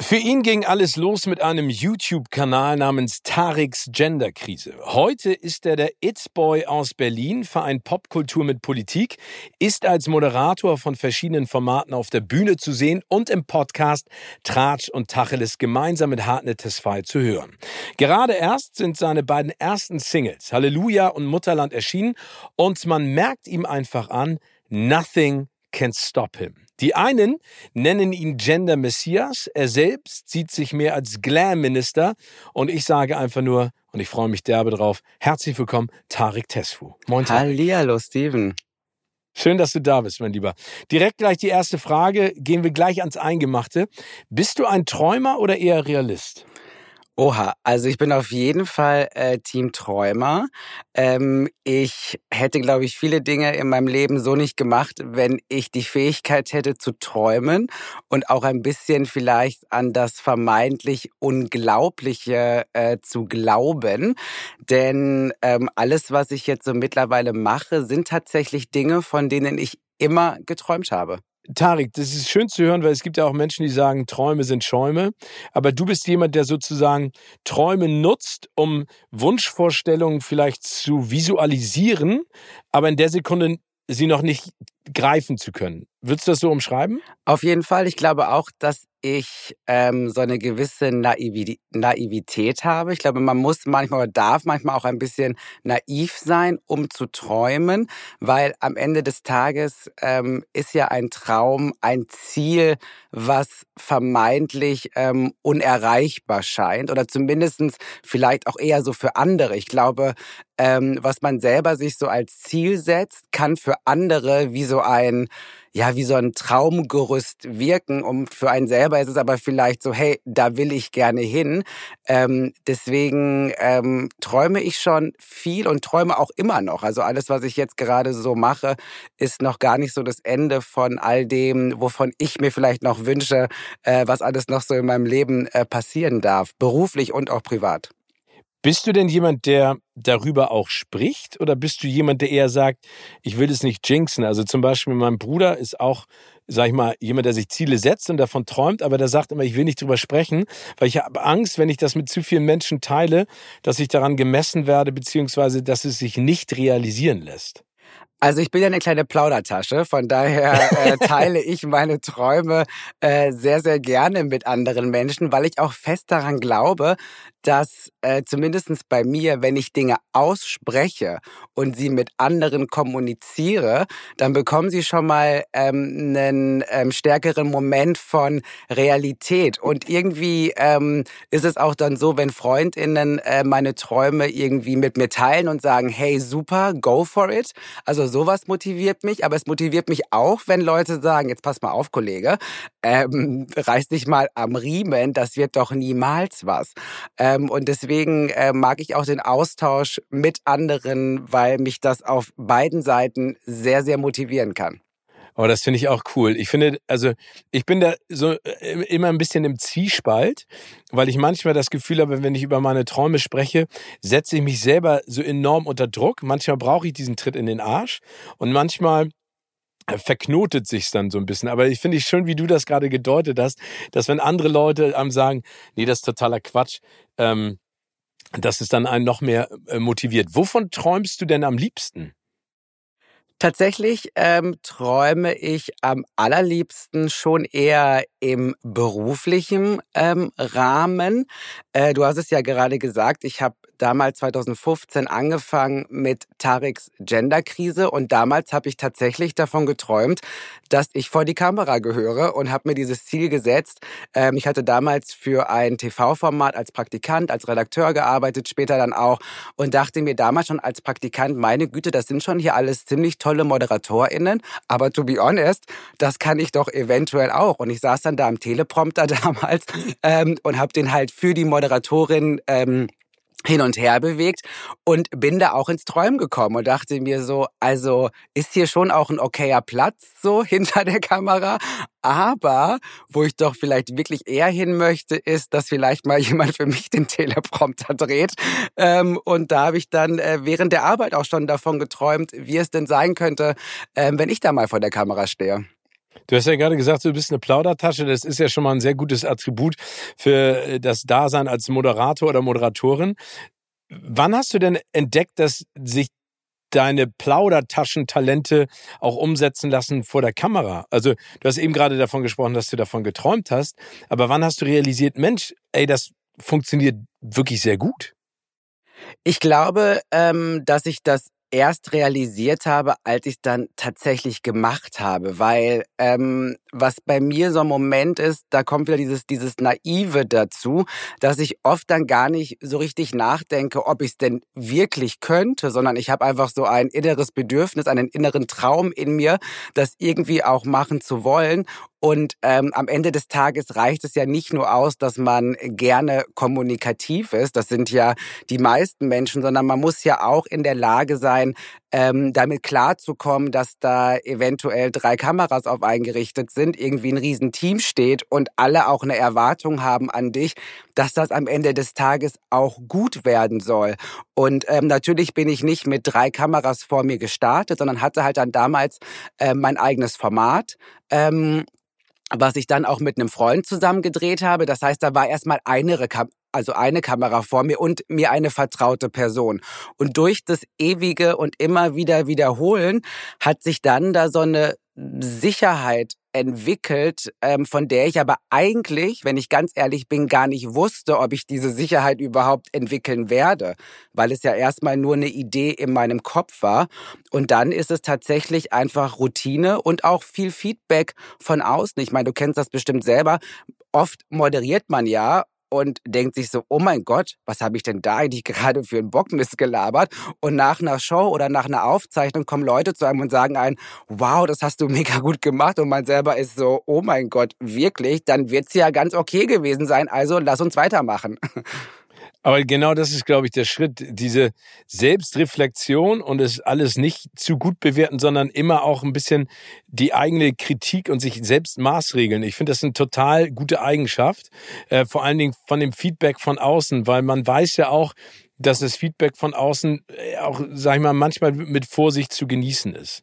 Für ihn ging alles los mit einem YouTube-Kanal namens Tariks Genderkrise. Heute ist er der It's-Boy aus Berlin, vereint Popkultur mit Politik, ist als Moderator von verschiedenen Formaten auf der Bühne zu sehen und im Podcast Tratsch und Tacheles gemeinsam mit Hartnett Tesfaye zu hören. Gerade erst sind seine beiden ersten Singles Halleluja und Mutterland erschienen und man merkt ihm einfach an, nothing can stop him. Die einen nennen ihn Gender Messias, er selbst sieht sich mehr als Glam-Minister und ich sage einfach nur, und ich freue mich derbe drauf, herzlich willkommen, Tarek Tesfu. Moin, Tarek. Hallihallo, Steven. Schön, dass du da bist, mein Lieber. Direkt gleich die erste Frage, gehen wir gleich ans Eingemachte. Bist du ein Träumer oder eher Realist? Oha, also ich bin auf jeden Fall äh, Team Träumer. Ähm, ich hätte, glaube ich, viele Dinge in meinem Leben so nicht gemacht, wenn ich die Fähigkeit hätte zu träumen und auch ein bisschen vielleicht an das vermeintlich Unglaubliche äh, zu glauben. Denn ähm, alles, was ich jetzt so mittlerweile mache, sind tatsächlich Dinge, von denen ich immer geträumt habe. Tarik, das ist schön zu hören, weil es gibt ja auch Menschen, die sagen, Träume sind Schäume. Aber du bist jemand, der sozusagen Träume nutzt, um Wunschvorstellungen vielleicht zu visualisieren, aber in der Sekunde sie noch nicht greifen zu können. Würdest du das so umschreiben? Auf jeden Fall. Ich glaube auch, dass ich ähm, so eine gewisse Naivität habe. Ich glaube, man muss manchmal oder darf manchmal auch ein bisschen naiv sein, um zu träumen, weil am Ende des Tages ähm, ist ja ein Traum ein Ziel, was vermeintlich ähm, unerreichbar scheint oder zumindestens vielleicht auch eher so für andere. Ich glaube, ähm, was man selber sich so als Ziel setzt, kann für andere wie so ein ja, wie so ein Traumgerüst wirken. Um für einen selber ist es aber vielleicht so, hey, da will ich gerne hin. Ähm, deswegen ähm, träume ich schon viel und träume auch immer noch. Also alles, was ich jetzt gerade so mache, ist noch gar nicht so das Ende von all dem, wovon ich mir vielleicht noch wünsche, äh, was alles noch so in meinem Leben äh, passieren darf, beruflich und auch privat. Bist du denn jemand, der darüber auch spricht? Oder bist du jemand, der eher sagt, ich will es nicht jinxen? Also zum Beispiel mein Bruder ist auch, sag ich mal, jemand, der sich Ziele setzt und davon träumt, aber der sagt immer, ich will nicht drüber sprechen, weil ich habe Angst, wenn ich das mit zu vielen Menschen teile, dass ich daran gemessen werde, beziehungsweise dass es sich nicht realisieren lässt. Also ich bin ja eine kleine Plaudertasche, von daher äh, teile ich meine Träume äh, sehr, sehr gerne mit anderen Menschen, weil ich auch fest daran glaube, dass äh, zumindest bei mir, wenn ich Dinge ausspreche und sie mit anderen kommuniziere, dann bekommen sie schon mal ähm, einen ähm, stärkeren Moment von Realität. Und irgendwie ähm, ist es auch dann so, wenn Freundinnen äh, meine Träume irgendwie mit mir teilen und sagen, hey, super, go for it. Also sowas motiviert mich, aber es motiviert mich auch, wenn Leute sagen, jetzt pass mal auf, Kollege, ähm, reiß dich mal am Riemen, das wird doch niemals was. Ähm, und deswegen äh, mag ich auch den Austausch mit anderen, weil mich das auf beiden Seiten sehr, sehr motivieren kann. Oh, das finde ich auch cool. Ich finde, also ich bin da so äh, immer ein bisschen im Zwiespalt, weil ich manchmal das Gefühl habe, wenn ich über meine Träume spreche, setze ich mich selber so enorm unter Druck. Manchmal brauche ich diesen Tritt in den Arsch und manchmal verknotet sich's dann so ein bisschen. Aber ich finde ich schön, wie du das gerade gedeutet hast, dass wenn andere Leute einem sagen, nee, das ist totaler Quatsch, ähm, dass es dann einen noch mehr äh, motiviert. Wovon träumst du denn am liebsten? Tatsächlich ähm, träume ich am allerliebsten schon eher im beruflichen ähm, Rahmen. Äh, du hast es ja gerade gesagt, ich habe damals 2015 angefangen mit Tariks Genderkrise und damals habe ich tatsächlich davon geträumt, dass ich vor die Kamera gehöre und habe mir dieses Ziel gesetzt. Ähm, ich hatte damals für ein TV-Format als Praktikant, als Redakteur gearbeitet, später dann auch und dachte mir damals schon als Praktikant, meine Güte, das sind schon hier alles ziemlich tolle ModeratorInnen, aber to be honest, das kann ich doch eventuell auch. Und ich saß dann da am Teleprompter damals ähm, und habe den halt für die Moderatorin ähm, hin und her bewegt und bin da auch ins Träumen gekommen und dachte mir so, also ist hier schon auch ein okayer Platz so hinter der Kamera, aber wo ich doch vielleicht wirklich eher hin möchte, ist, dass vielleicht mal jemand für mich den Teleprompter dreht. Ähm, und da habe ich dann äh, während der Arbeit auch schon davon geträumt, wie es denn sein könnte, ähm, wenn ich da mal vor der Kamera stehe. Du hast ja gerade gesagt, du bist eine Plaudertasche. Das ist ja schon mal ein sehr gutes Attribut für äh, das Dasein als Moderator oder Moderatorin. Wann hast du denn entdeckt, dass sich deine Plaudertaschentalente auch umsetzen lassen vor der Kamera? Also, du hast eben gerade davon gesprochen, dass du davon geträumt hast. Aber wann hast du realisiert, Mensch, ey, das funktioniert wirklich sehr gut? Ich glaube, ähm, dass ich das erst realisiert habe, als ich es dann tatsächlich gemacht habe, weil ähm, was bei mir so ein Moment ist, da kommt wieder dieses dieses naive dazu, dass ich oft dann gar nicht so richtig nachdenke, ob ich es denn wirklich könnte, sondern ich habe einfach so ein inneres Bedürfnis, einen inneren Traum in mir, das irgendwie auch machen zu wollen. Und ähm, am Ende des Tages reicht es ja nicht nur aus, dass man gerne kommunikativ ist, das sind ja die meisten Menschen, sondern man muss ja auch in der Lage sein, ähm, damit klarzukommen, dass da eventuell drei Kameras auf eingerichtet sind, irgendwie ein Riesenteam steht und alle auch eine Erwartung haben an dich, dass das am Ende des Tages auch gut werden soll. Und ähm, natürlich bin ich nicht mit drei Kameras vor mir gestartet, sondern hatte halt dann damals äh, mein eigenes Format. Ähm, was ich dann auch mit einem Freund zusammen gedreht habe. Das heißt, da war erstmal eine, also eine Kamera vor mir und mir eine vertraute Person. Und durch das ewige und immer wieder wiederholen hat sich dann da so eine Sicherheit entwickelt, ähm, von der ich aber eigentlich, wenn ich ganz ehrlich bin, gar nicht wusste, ob ich diese Sicherheit überhaupt entwickeln werde, weil es ja erstmal nur eine Idee in meinem Kopf war. Und dann ist es tatsächlich einfach Routine und auch viel Feedback von außen. Ich meine, du kennst das bestimmt selber. Oft moderiert man ja und denkt sich so, oh mein Gott, was habe ich denn da eigentlich gerade für einen Bockmist gelabert? Und nach einer Show oder nach einer Aufzeichnung kommen Leute zu einem und sagen ein, wow, das hast du mega gut gemacht. Und man selber ist so, oh mein Gott, wirklich? Dann wird's ja ganz okay gewesen sein. Also lass uns weitermachen. Aber genau das ist, glaube ich, der Schritt, diese Selbstreflexion und es alles nicht zu gut bewerten, sondern immer auch ein bisschen die eigene Kritik und sich selbst maßregeln. Ich finde das eine total gute Eigenschaft, äh, vor allen Dingen von dem Feedback von außen, weil man weiß ja auch, dass das Feedback von außen äh, auch, sag ich mal, manchmal mit Vorsicht zu genießen ist.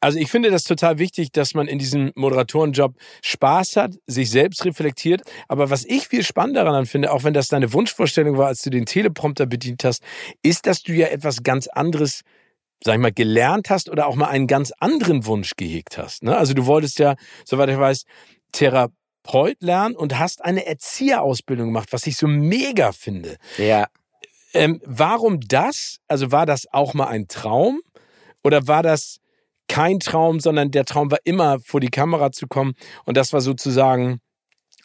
Also ich finde das total wichtig, dass man in diesem Moderatorenjob Spaß hat, sich selbst reflektiert. Aber was ich viel spannender daran finde, auch wenn das deine Wunschvorstellung war, als du den Teleprompter bedient hast, ist, dass du ja etwas ganz anderes sag ich mal, gelernt hast oder auch mal einen ganz anderen Wunsch gehegt hast. Ne? Also du wolltest ja, soweit ich weiß, Therapeut lernen und hast eine Erzieherausbildung gemacht, was ich so mega finde. Ja. Ähm, warum das? Also war das auch mal ein Traum? Oder war das kein Traum, sondern der Traum war immer vor die Kamera zu kommen und das war sozusagen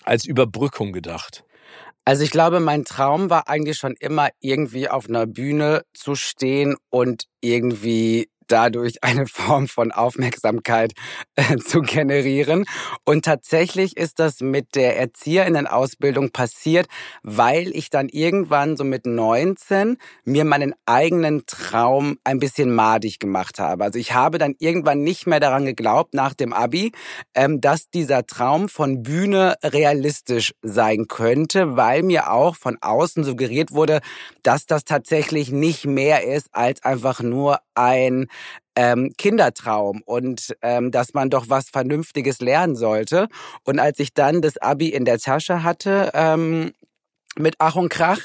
als Überbrückung gedacht? Also ich glaube, mein Traum war eigentlich schon immer irgendwie auf einer Bühne zu stehen und irgendwie dadurch eine Form von Aufmerksamkeit äh, zu generieren. Und tatsächlich ist das mit der Erzieherinnenausbildung passiert, weil ich dann irgendwann so mit 19 mir meinen eigenen Traum ein bisschen madig gemacht habe. Also ich habe dann irgendwann nicht mehr daran geglaubt nach dem Abi, ähm, dass dieser Traum von Bühne realistisch sein könnte, weil mir auch von außen suggeriert wurde, dass das tatsächlich nicht mehr ist als einfach nur ein ähm, Kindertraum und ähm, dass man doch was Vernünftiges lernen sollte. Und als ich dann das Abi in der Tasche hatte, ähm, mit Ach und Krach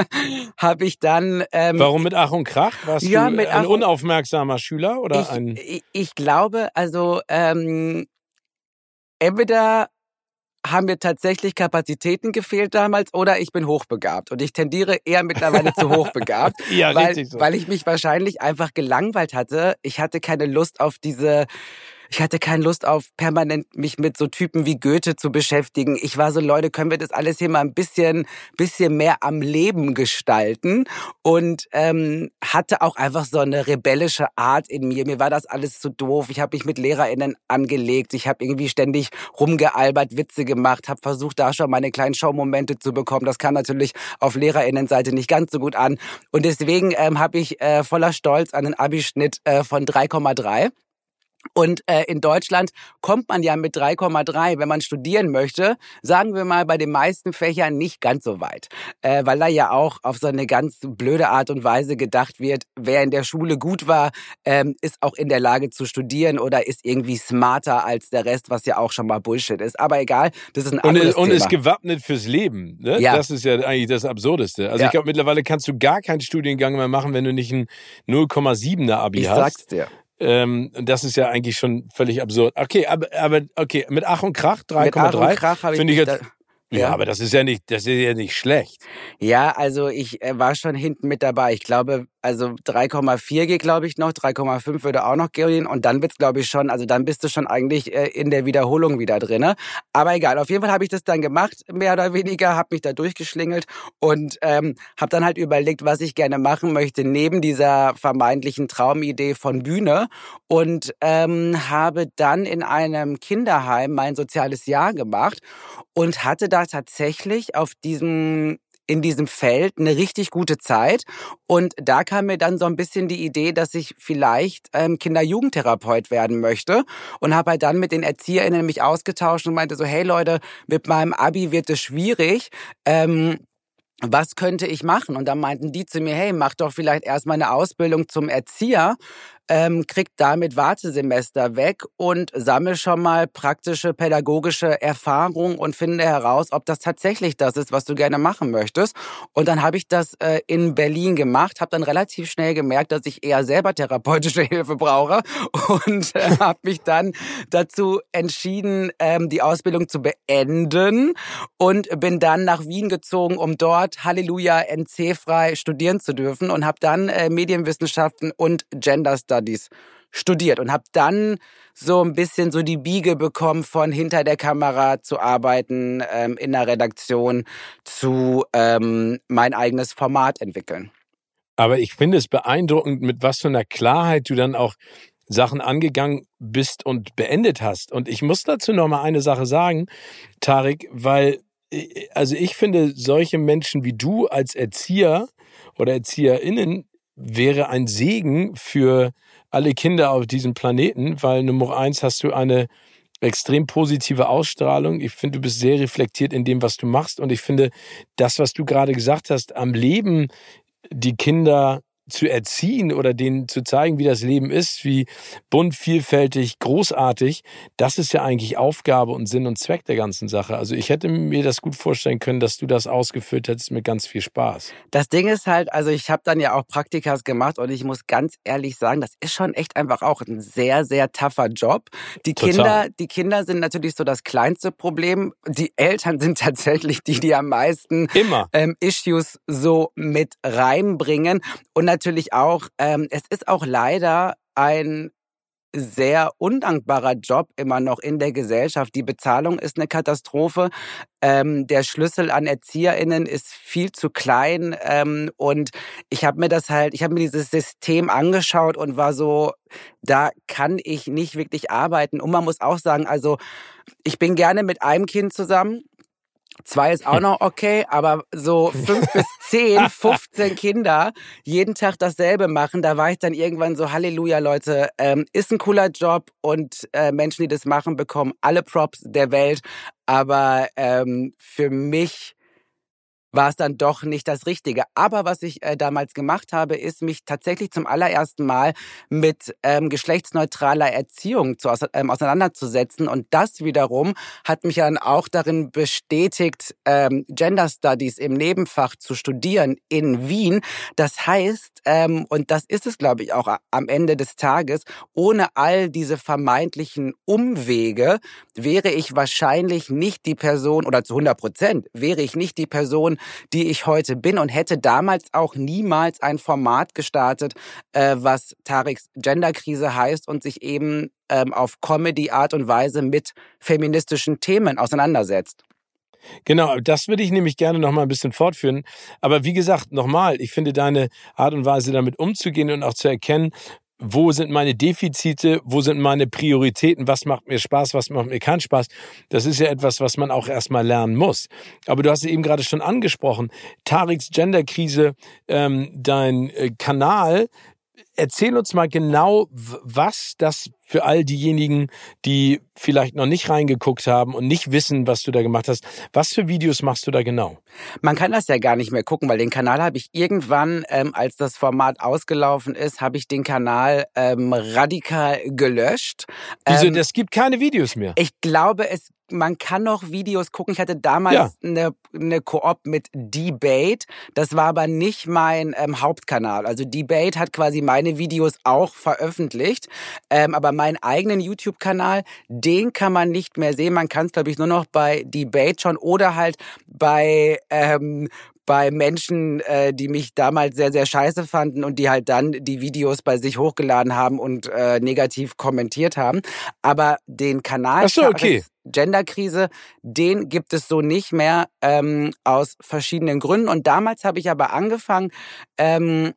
habe ich dann. Ähm, Warum mit Ach und Krach? Warst ja, du mit ein unaufmerksamer Schüler oder ich, ein? Ich, ich glaube, also ähm, entweder haben mir tatsächlich Kapazitäten gefehlt damals oder ich bin hochbegabt. Und ich tendiere eher mittlerweile zu hochbegabt, ja, weil, richtig so. weil ich mich wahrscheinlich einfach gelangweilt hatte. Ich hatte keine Lust auf diese ich hatte keine Lust auf permanent mich mit so Typen wie Goethe zu beschäftigen. Ich war so, Leute, können wir das alles hier mal ein bisschen, bisschen mehr am Leben gestalten? Und ähm, hatte auch einfach so eine rebellische Art in mir. Mir war das alles zu doof. Ich habe mich mit LehrerInnen angelegt. Ich habe irgendwie ständig rumgealbert, Witze gemacht, habe versucht, da schon meine kleinen Showmomente zu bekommen. Das kam natürlich auf LehrerInnenseite nicht ganz so gut an. Und deswegen ähm, habe ich äh, voller Stolz einen Abischnitt äh, von 3,3. Und äh, in Deutschland kommt man ja mit 3,3, wenn man studieren möchte, sagen wir mal bei den meisten Fächern nicht ganz so weit, äh, weil da ja auch auf so eine ganz blöde Art und Weise gedacht wird, wer in der Schule gut war, ähm, ist auch in der Lage zu studieren oder ist irgendwie smarter als der Rest, was ja auch schon mal Bullshit ist. Aber egal, das ist ein anderes und, und Thema. ist gewappnet fürs Leben. Ne? Ja. Das ist ja eigentlich das Absurdeste. Also Ja. ich glaube, mittlerweile kannst du gar keinen Studiengang mehr machen, wenn du nicht ein 0,7er Abi ich hast. sag's dir. Ähm, das ist ja eigentlich schon völlig absurd. Okay, aber, aber okay, mit Ach und Krach Mit Ach und 3,3 Krach habe ich finde ich jetzt. Ja. aber das ist ja nicht, das ist ja nicht schlecht. Ja, also ich äh, war schon hinten mit dabei. Ich glaube, also 3,4 geht, glaube ich, noch, 3,5 würde auch noch gehen und dann wird's, glaube ich, schon, also dann bist du schon eigentlich äh, in der Wiederholung wieder drinne. Aber egal, auf jeden Fall habe ich das dann gemacht, mehr oder weniger, habe mich da durchgeschlingelt und ähm, habe dann halt überlegt, was ich gerne machen möchte neben dieser vermeintlichen Traumidee von Bühne und ähm, habe dann in einem Kinderheim mein soziales Jahr gemacht und hatte da tatsächlich auf diesem in diesem Feld eine richtig gute Zeit. Und da kam mir dann so ein bisschen die Idee, dass ich vielleicht ähm, Kinder-Jugendtherapeut werden möchte. Und habe halt dann mit den ErzieherInnen mich ausgetauscht und meinte so, hey Leute, mit meinem Abi wird es schwierig. Ähm, was könnte ich machen? Und dann meinten die zu mir, hey, mach doch vielleicht erstmal eine Ausbildung zum Erzieher, ähm, krieg damit Wartesemester weg und sammel schon mal praktische pädagogische Erfahrung und finde heraus, ob das tatsächlich das ist, was du gerne machen möchtest. Und dann habe ich das äh, in Berlin gemacht, habe dann relativ schnell gemerkt, dass ich eher selber therapeutische Hilfe brauche und äh, habe mich dann dazu entschieden, ähm, die Ausbildung zu beenden und bin dann nach Wien gezogen, um dort Halleluja NC-frei studieren zu dürfen und habe dann äh, Medienwissenschaften und Gender Studies studiert und habe dann so ein bisschen so die Biege bekommen, von hinter der Kamera zu arbeiten, ähm, in der Redaktion zu ähm, mein eigenes Format entwickeln. Aber ich finde es beeindruckend, mit was für einer Klarheit du dann auch Sachen angegangen bist und beendet hast. Und ich muss dazu noch mal eine Sache sagen, Tarek, weil also ich finde solche Menschen wie du als Erzieher oder Erzieherinnen wäre ein Segen für alle Kinder auf diesem Planeten, weil Nummer eins hast du eine extrem positive Ausstrahlung. Ich finde, du bist sehr reflektiert in dem, was du machst. Und ich finde, das, was du gerade gesagt hast, am Leben die Kinder zu erziehen oder denen zu zeigen, wie das Leben ist, wie bunt, vielfältig, großartig, das ist ja eigentlich Aufgabe und Sinn und Zweck der ganzen Sache. Also ich hätte mir das gut vorstellen können, dass du das ausgeführt hättest mit ganz viel Spaß. Das Ding ist halt, also ich habe dann ja auch Praktikas gemacht und ich muss ganz ehrlich sagen, das ist schon echt einfach auch ein sehr, sehr tougher Job. Die Total. Kinder, die Kinder sind natürlich so das kleinste Problem. Die Eltern sind tatsächlich die, die am meisten Immer. ähm, Issues so mit reinbringen. Und natürlich auch, ähm, es ist auch leider ein sehr undankbarer Job immer noch in der Gesellschaft. Die Bezahlung ist eine Katastrophe. Ähm, der Schlüssel an ErzieherInnen ist viel zu klein. Ähm, und ich habe mir das halt, ich habe mir dieses System angeschaut und war so, da kann ich nicht wirklich arbeiten. Und man muss auch sagen, also ich bin gerne mit einem Kind zusammen. Zwei ist auch noch okay, aber so fünf bis zehn, 15 Kinder jeden Tag dasselbe machen, da war ich dann irgendwann so, Halleluja, Leute, ähm, ist ein cooler Job und äh, Menschen, die das machen, bekommen alle Props der Welt. Aber ähm, für mich war es dann doch nicht das Richtige. Aber was ich äh, damals gemacht habe, ist mich tatsächlich zum allerersten Mal mit ähm, geschlechtsneutraler Erziehung zu, ähm, auseinanderzusetzen. Und das wiederum hat mich dann auch darin bestätigt, ähm, Gender Studies im Nebenfach zu studieren in Wien. Das heißt, ähm, und das ist es, glaube ich, auch am Ende des Tages, ohne all diese vermeintlichen Umwege wäre ich wahrscheinlich nicht die Person, oder zu 100 Prozent wäre ich nicht die Person, die ich heute bin und hätte damals auch niemals ein Format gestartet, äh, was Tariks Genderkrise heißt und sich eben ähm, auf Comedy-Art und Weise mit feministischen Themen auseinandersetzt. Genau, das würde ich nämlich gerne noch mal ein bisschen fortführen. Aber wie gesagt, nochmal, ich finde deine Art und Weise damit umzugehen und auch zu erkennen, wo sind meine Defizite, wo sind meine Prioritäten, was macht mir Spaß, was macht mir keinen Spaß. Das ist ja etwas, was man auch erstmal lernen muss. Aber du hast es eben gerade schon angesprochen, Tariks Genderkrise, ähm, dein äh, Kanal, erzähl uns mal genau, was das für all diejenigen, die vielleicht noch nicht reingeguckt haben und nicht wissen, was du da gemacht hast. Was für Videos machst du da genau? Man kann das ja gar nicht mehr gucken, weil den Kanal habe ich irgendwann, ähm, als das Format ausgelaufen ist, habe ich den Kanal ähm, radikal gelöscht. Wieso? Ähm, es gibt keine Videos mehr. Ich glaube, es man kann noch Videos gucken. Ich hatte damals ja. eine, eine Koop mit Debate. Das war aber nicht mein ähm, Hauptkanal. Also Debate hat quasi meine Videos auch veröffentlicht. Ähm, aber meinen eigenen YouTube-Kanal, den kann man nicht mehr sehen. Man kann es, glaube ich, nur noch bei Debate schon oder halt bei ähm, bei Menschen, äh, die mich damals sehr, sehr scheiße fanden und die halt dann die Videos bei sich hochgeladen haben und äh, negativ kommentiert haben. Aber den Kanal Ach so, okay. Genderkrise, den gibt es so nicht mehr ähm, aus verschiedenen Gründen. Und damals habe ich aber angefangen, ähm,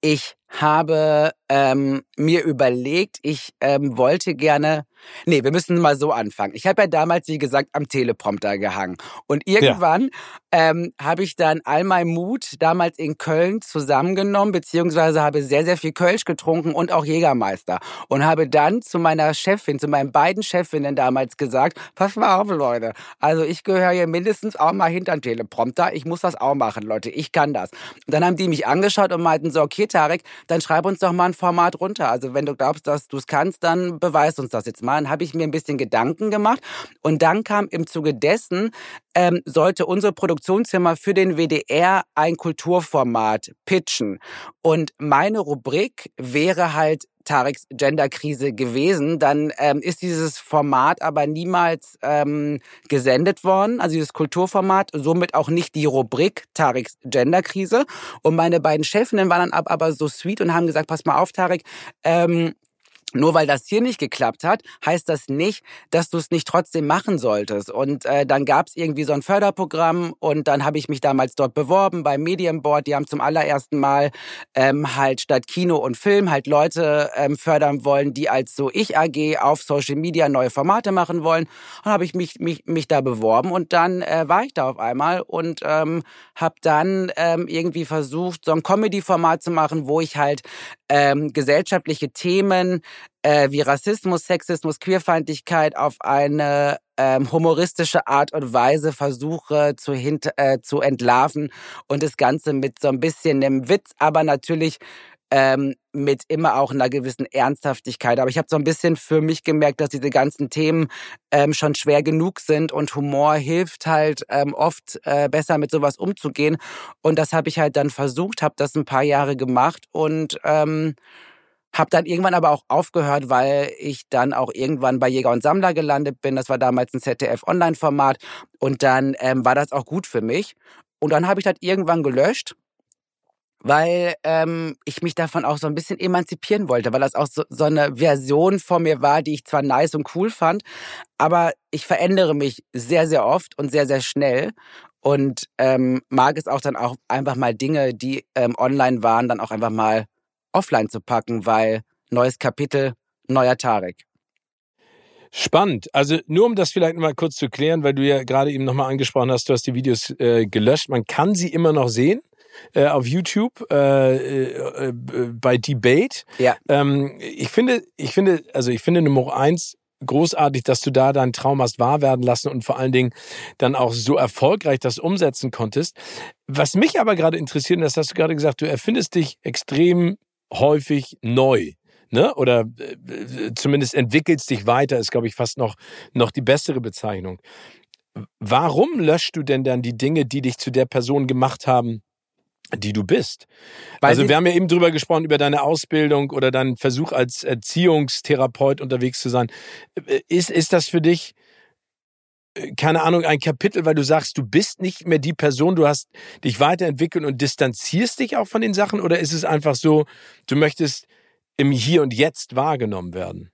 ich habe ähm, mir überlegt, ich ähm, wollte gerne Nee, wir müssen mal so anfangen. Ich habe ja damals, wie gesagt, am Teleprompter gehangen. Und irgendwann ja. ähm, habe ich dann all mein Mut damals in Köln zusammengenommen, beziehungsweise habe sehr, sehr viel Kölsch getrunken und auch Jägermeister. Und habe dann zu meiner Chefin, zu meinen beiden Chefinnen damals gesagt, pass mal auf, Leute. Also ich gehöre hier mindestens auch mal hinter den Teleprompter. Ich muss das auch machen, Leute. Ich kann das. Und dann haben die mich angeschaut und meinten so, okay, Tarek, dann schreib uns doch mal ein Format runter. Also wenn du glaubst, dass du es kannst, dann beweis uns das jetzt mal mal, habe ich mir ein bisschen Gedanken gemacht. Und dann kam im Zuge dessen, ähm, sollte unsere Produktionsfirma für den WDR ein Kulturformat pitchen. Und meine Rubrik wäre halt Tareks Genderkrise gewesen. Dann ähm, ist dieses Format aber niemals ähm, gesendet worden, also dieses Kulturformat, somit auch nicht die Rubrik Tareks Genderkrise. Und meine beiden Chefinnen waren dann aber so sweet und haben gesagt, pass mal auf, Tarek, ähm, nur weil das hier nicht geklappt hat, heißt das nicht, dass du es nicht trotzdem machen solltest. Und äh, dann gab es irgendwie so ein Förderprogramm und dann habe ich mich damals dort beworben beim Medienboard. Die haben zum allerersten Mal ähm, halt statt Kino und Film halt Leute ähm, fördern wollen, die als so ich AG auf Social Media neue Formate machen wollen. Und habe ich mich, mich, mich da beworben und dann äh, war ich da auf einmal und ähm, habe dann ähm, irgendwie versucht, so ein Comedy-Format zu machen, wo ich halt ähm, gesellschaftliche Themen äh, wie Rassismus, Sexismus, Queerfeindlichkeit auf eine ähm, humoristische Art und Weise versuche zu, hint äh, zu entlarven und das Ganze mit so ein bisschen einem Witz, aber natürlich ähm, mit immer auch einer gewissen Ernsthaftigkeit. Aber ich habe so ein bisschen für mich gemerkt, dass diese ganzen Themen ähm, schon schwer genug sind und Humor hilft halt ähm, oft äh, besser mit sowas umzugehen. Und das habe ich halt dann versucht, habe das ein paar Jahre gemacht und ähm, hab dann irgendwann aber auch aufgehört, weil ich dann auch irgendwann bei Jäger und Sammler gelandet bin. Das war damals ein ZDF-Online-Format. Und dann ähm, war das auch gut für mich. Und dann habe ich das irgendwann gelöscht, weil ähm, ich mich davon auch so ein bisschen emanzipieren wollte, weil das auch so, so eine Version von mir war, die ich zwar nice und cool fand, aber ich verändere mich sehr, sehr oft und sehr, sehr schnell und ähm, mag es auch dann auch einfach mal Dinge, die ähm, online waren, dann auch einfach mal offline zu packen, weil neues Kapitel, neuer Tarek. Spannend. Also nur um das vielleicht mal kurz zu klären, weil du ja gerade eben nochmal angesprochen hast, du hast die Videos äh, gelöscht. Man kann sie immer noch sehen äh, auf YouTube äh, äh, bei Debate. Ja. Ähm, ich finde, ich finde, also ich finde Nummer eins großartig, dass du da deinen Traum hast wahr werden lassen und vor allen Dingen dann auch so erfolgreich das umsetzen konntest. Was mich aber gerade interessiert, das hast du gerade gesagt, du erfindest dich extrem häufig neu. Ne? Oder äh, zumindest entwickelst dich weiter, ist, glaube ich, fast noch, noch die bessere Bezeichnung. Warum löschst du denn dann die Dinge, die dich zu der Person gemacht haben, die du bist. Weil also wir haben ja eben drüber gesprochen, über deine Ausbildung oder deinen Versuch als Erziehungstherapeut unterwegs zu sein. Äh, ist, ist das für dich, keine Ahnung, ein Kapitel, weil du sagst, du bist nicht mehr die Person, du hast dich weiterentwickelt und distanzierst dich auch von den Sachen? Oder ist es einfach so, du möchtest im Hier und Jetzt wahrgenommen werden?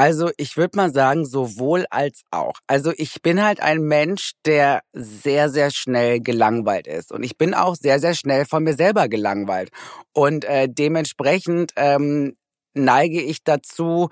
Also ich würde mal sagen, sowohl als auch. Also ich bin halt ein Mensch, der sehr, sehr schnell gelangweilt ist. Und ich bin auch sehr, sehr schnell von mir selber gelangweilt. Und äh, dementsprechend ähm, neige ich dazu,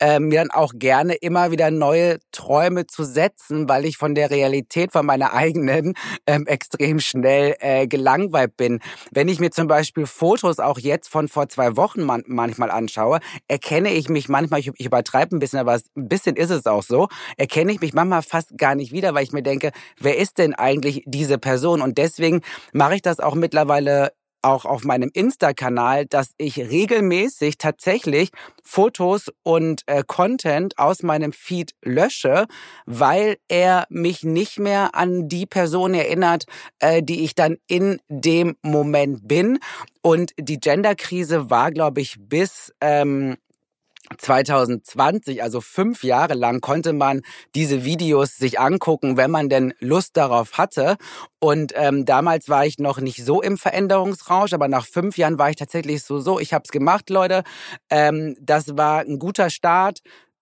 äh, mir dann auch gerne immer wieder neue Träume zu setzen, weil ich von der Realität von meiner eigenen ähm, extrem schnell äh, gelangweilt bin. Wenn ich mir zum Beispiel Fotos auch jetzt von vor zwei Wochen man manchmal anschaue, erkenne ich mich manchmal, ich, ich übertreibe ein bisschen, aber ein bisschen ist es auch so, erkenne ich mich manchmal fast gar nicht wieder, weil ich mir denke, wer ist denn eigentlich diese Person? Und deswegen mache ich das auch mittlerweile auch auf meinem Insta-Kanal, dass ich regelmäßig tatsächlich Fotos und äh, Content aus meinem Feed lösche, weil er mich nicht mehr an die Person erinnert, äh, die ich dann in dem Moment bin. Und die Genderkrise war, glaube ich, bis ähm, 2020, also fünf Jahre lang, konnte man diese Videos sich angucken, wenn man denn Lust darauf hatte. Und ähm, damals war ich noch nicht so im Veränderungsrausch, aber nach fünf Jahren war ich tatsächlich so, so, ich habe es gemacht, Leute. Ähm, das war ein guter Start.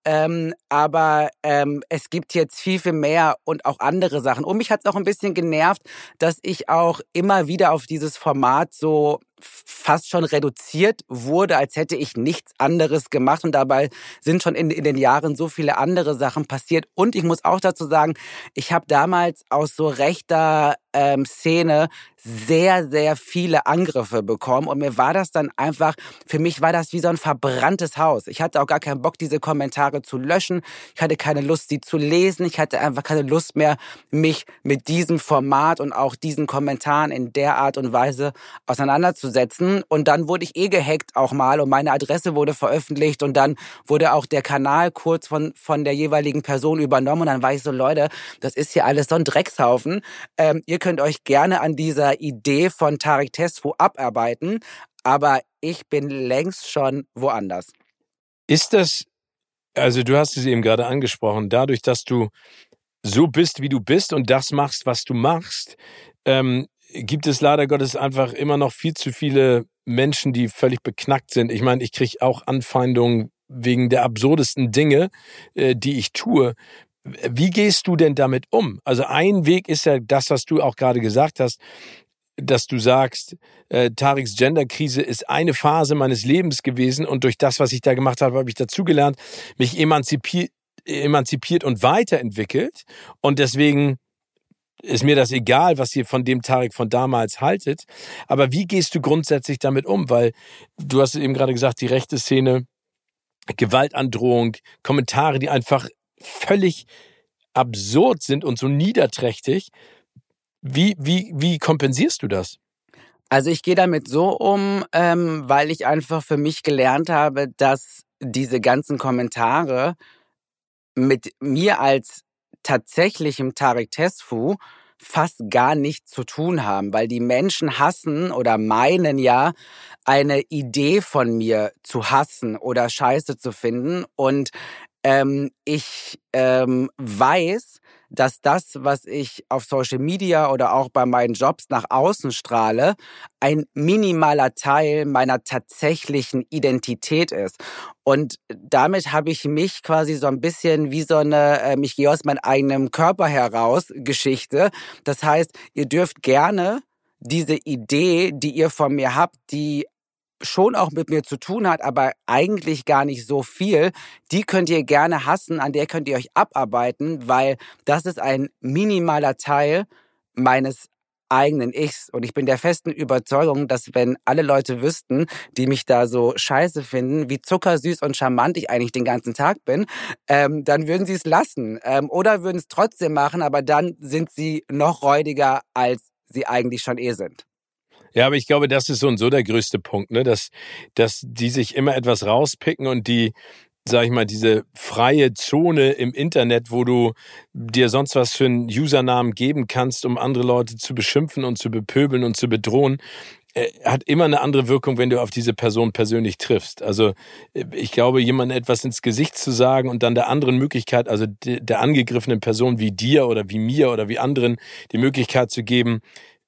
Ähm, aber ähm, es gibt jetzt viel, viel mehr und auch andere Sachen. Und mich hat es auch ein bisschen genervt, dass ich auch immer wieder auf dieses Format so fast schon reduziert wurde, als hätte ich nichts anderes gemacht. Und dabei sind schon in, in den Jahren so viele andere Sachen passiert. Und ich muss auch dazu sagen, ich habe damals aus so rechter ähm, Szene sehr, sehr viele Angriffe bekommen. Und mir war das dann einfach, für mich war das wie so ein verbranntes Haus. Ich hatte auch gar keinen Bock, diese Kommentare zu löschen. Ich hatte keine Lust, sie zu lesen. Ich hatte einfach keine Lust mehr, mich mit diesem Format und auch diesen Kommentaren in der Art und Weise auseinanderzusetzen. Und dann wurde ich eh gehackt auch mal und meine Adresse wurde veröffentlicht und dann wurde auch der Kanal kurz von, von der jeweiligen Person übernommen. Und dann war ich so, Leute, das ist hier alles so ein Dreckshaufen. Ähm, ihr könnt euch gerne an dieser Idee von Tarek Tesfu abarbeiten, aber ich bin längst schon woanders. Ist das, also du hast es eben gerade angesprochen, dadurch, dass du so bist, wie du bist und das machst, was du machst, ähm, gibt es leider Gottes einfach immer noch viel zu viele Menschen, die völlig beknackt sind. Ich meine, ich kriege auch Anfeindungen wegen der absurdesten Dinge, äh, die ich tue. Wie gehst du denn damit um? Also ein Weg ist ja das, was du auch gerade gesagt hast, dass du sagst, äh, Tariks Genderkrise ist eine Phase meines Lebens gewesen und durch das, was ich da gemacht habe, habe ich dazugelernt, mich emanzipiert, emanzipiert und weiterentwickelt und deswegen ist mir das egal, was ihr von dem Tarik von damals haltet. Aber wie gehst du grundsätzlich damit um? Weil du hast eben gerade gesagt, die rechte Szene, Gewaltandrohung, Kommentare, die einfach völlig absurd sind und so niederträchtig. Wie, wie, wie kompensierst du das? Also ich gehe damit so um, ähm, weil ich einfach für mich gelernt habe, dass diese ganzen Kommentare mit mir als tatsächlichem Tarek Tesfu fast gar nichts zu tun haben, weil die Menschen hassen oder meinen ja, eine Idee von mir zu hassen oder scheiße zu finden. Und ähm, ich ähm, weiß, dass das, was ich auf Social Media oder auch bei meinen Jobs nach außen strahle, ein minimaler Teil meiner tatsächlichen Identität ist. Und damit habe ich mich quasi so ein bisschen wie so eine, äh, ich gehe aus meinem eigenen Körper heraus Geschichte. Das heißt, ihr dürft gerne diese Idee, die ihr von mir habt, die schon auch mit mir zu tun hat, aber eigentlich gar nicht so viel, die könnt ihr gerne hassen, an der könnt ihr euch abarbeiten, weil das ist ein minimaler Teil meines eigenen Ichs. Und ich bin der festen Überzeugung, dass wenn alle Leute wüssten, die mich da so scheiße finden, wie zuckersüß und charmant ich eigentlich den ganzen Tag bin, ähm, dann würden sie es lassen. Ähm, oder würden es trotzdem machen, aber dann sind sie noch räudiger, als sie eigentlich schon eh sind. Ja, aber ich glaube, das ist so und so der größte Punkt, ne? dass, dass die sich immer etwas rauspicken und die, sag ich mal, diese freie Zone im Internet, wo du dir sonst was für einen Usernamen geben kannst, um andere Leute zu beschimpfen und zu bepöbeln und zu bedrohen, äh, hat immer eine andere Wirkung, wenn du auf diese Person persönlich triffst. Also äh, ich glaube, jemandem etwas ins Gesicht zu sagen und dann der anderen Möglichkeit, also der angegriffenen Person wie dir oder wie mir oder wie anderen die Möglichkeit zu geben,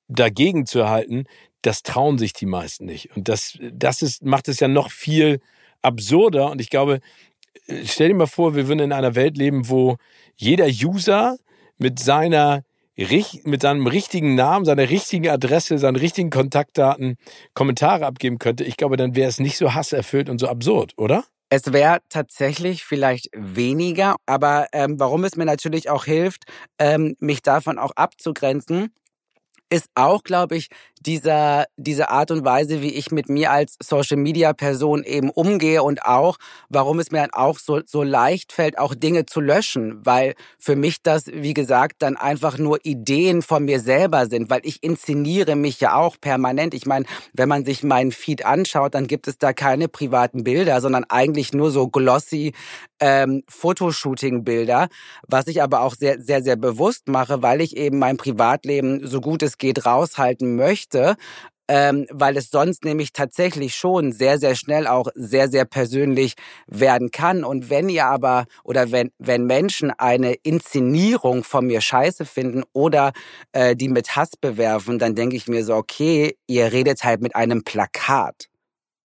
dagegen zu halten, das trauen sich die meisten nicht. Und das, das ist, macht es ja noch viel absurder. Und ich glaube, stell dir mal vor, wir würden in einer Welt leben, wo jeder User mit seiner mit seinem richtigen Namen, seiner richtigen Adresse, seinen richtigen Kontaktdaten Kommentare abgeben könnte, ich glaube, dann wäre es nicht so hasserfüllt und so absurd, oder? Es wäre tatsächlich vielleicht weniger, aber ähm, warum es mir natürlich auch hilft, ähm, mich davon auch abzugrenzen, ist auch, glaube ich, dieser, diese Art und Weise, wie ich mit mir als Social Media Person eben umgehe und auch, warum es mir dann auch so, so leicht fällt, auch Dinge zu löschen, weil für mich das, wie gesagt, dann einfach nur Ideen von mir selber sind, weil ich inszeniere mich ja auch permanent. Ich meine, wenn man sich meinen Feed anschaut, dann gibt es da keine privaten Bilder, sondern eigentlich nur so glossy ähm, Fotoshooting-Bilder, was ich aber auch sehr, sehr, sehr bewusst mache, weil ich eben mein Privatleben so gut es geht raushalten möchte möchte, ähm, weil es sonst nämlich tatsächlich schon sehr, sehr schnell auch sehr, sehr persönlich werden kann. Und wenn ihr aber oder wenn, wenn Menschen eine Inszenierung von mir scheiße finden oder äh, die mit Hass bewerfen, dann denke ich mir so, okay, ihr redet halt mit einem Plakat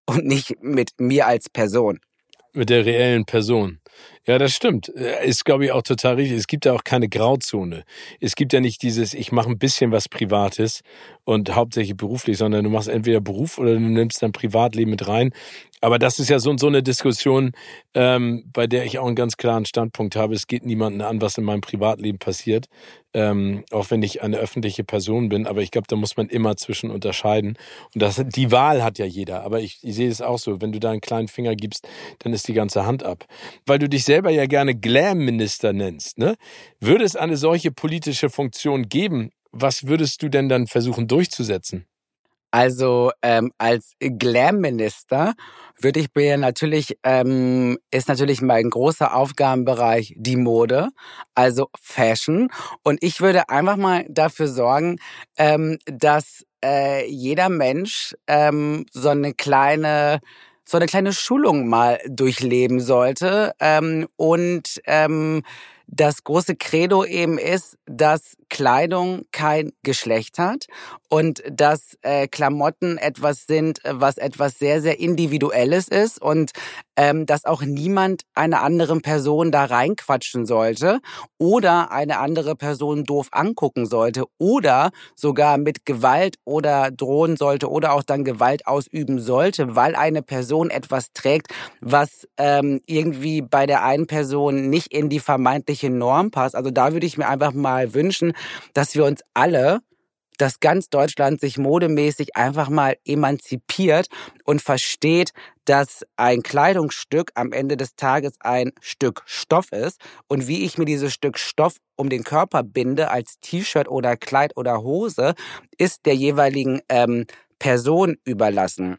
und nicht mit mir als Person. Mit der reellen Person. Ja, das stimmt. Äh, ist, glaube ich, auch total richtig. Es gibt ja auch keine Grauzone. Es gibt ja nicht dieses, ich mache ein bisschen was Privates und hauptsächlich beruflich, sondern du machst entweder Beruf oder du nimmst dein Privatleben mit rein. Aber das ist ja so, so eine Diskussion, ähm, bei der ich auch einen ganz klaren Standpunkt habe. Es geht niemanden an, was in meinem Privatleben passiert, ähm, auch wenn ich eine öffentliche Person bin. Aber ich glaube, da muss man immer zwischen unterscheiden. Und das, die Wahl hat ja jeder. Aber ich, ich sehe es auch so. Wenn du da einen kleinen Finger gibst, dann ist die ganze Hand ab. Weil du dich selber ja gerne Glam-Minister nennst. Ne? Würde es eine solche politische Funktion geben, was würdest du denn dann versuchen durchzusetzen? Also ähm, als Glam-Minister würde ich mir natürlich, ähm, ist natürlich mein großer Aufgabenbereich die Mode, also Fashion. Und ich würde einfach mal dafür sorgen, ähm, dass äh, jeder Mensch ähm, so eine kleine so eine kleine Schulung mal durchleben sollte. Ähm, und ähm, das große Credo eben ist, dass Kleidung kein Geschlecht hat und dass äh, Klamotten etwas sind, was etwas sehr, sehr Individuelles ist. Und ähm, dass auch niemand einer anderen Person da reinquatschen sollte oder eine andere Person doof angucken sollte oder sogar mit Gewalt oder drohen sollte oder auch dann Gewalt ausüben sollte, weil eine Person etwas trägt, was ähm, irgendwie bei der einen Person nicht in die vermeintliche Norm passt. Also da würde ich mir einfach mal wünschen, dass wir uns alle dass ganz Deutschland sich modemäßig einfach mal emanzipiert und versteht, dass ein Kleidungsstück am Ende des Tages ein Stück Stoff ist und wie ich mir dieses Stück Stoff um den Körper binde als T-Shirt oder Kleid oder Hose, ist der jeweiligen ähm, Person überlassen.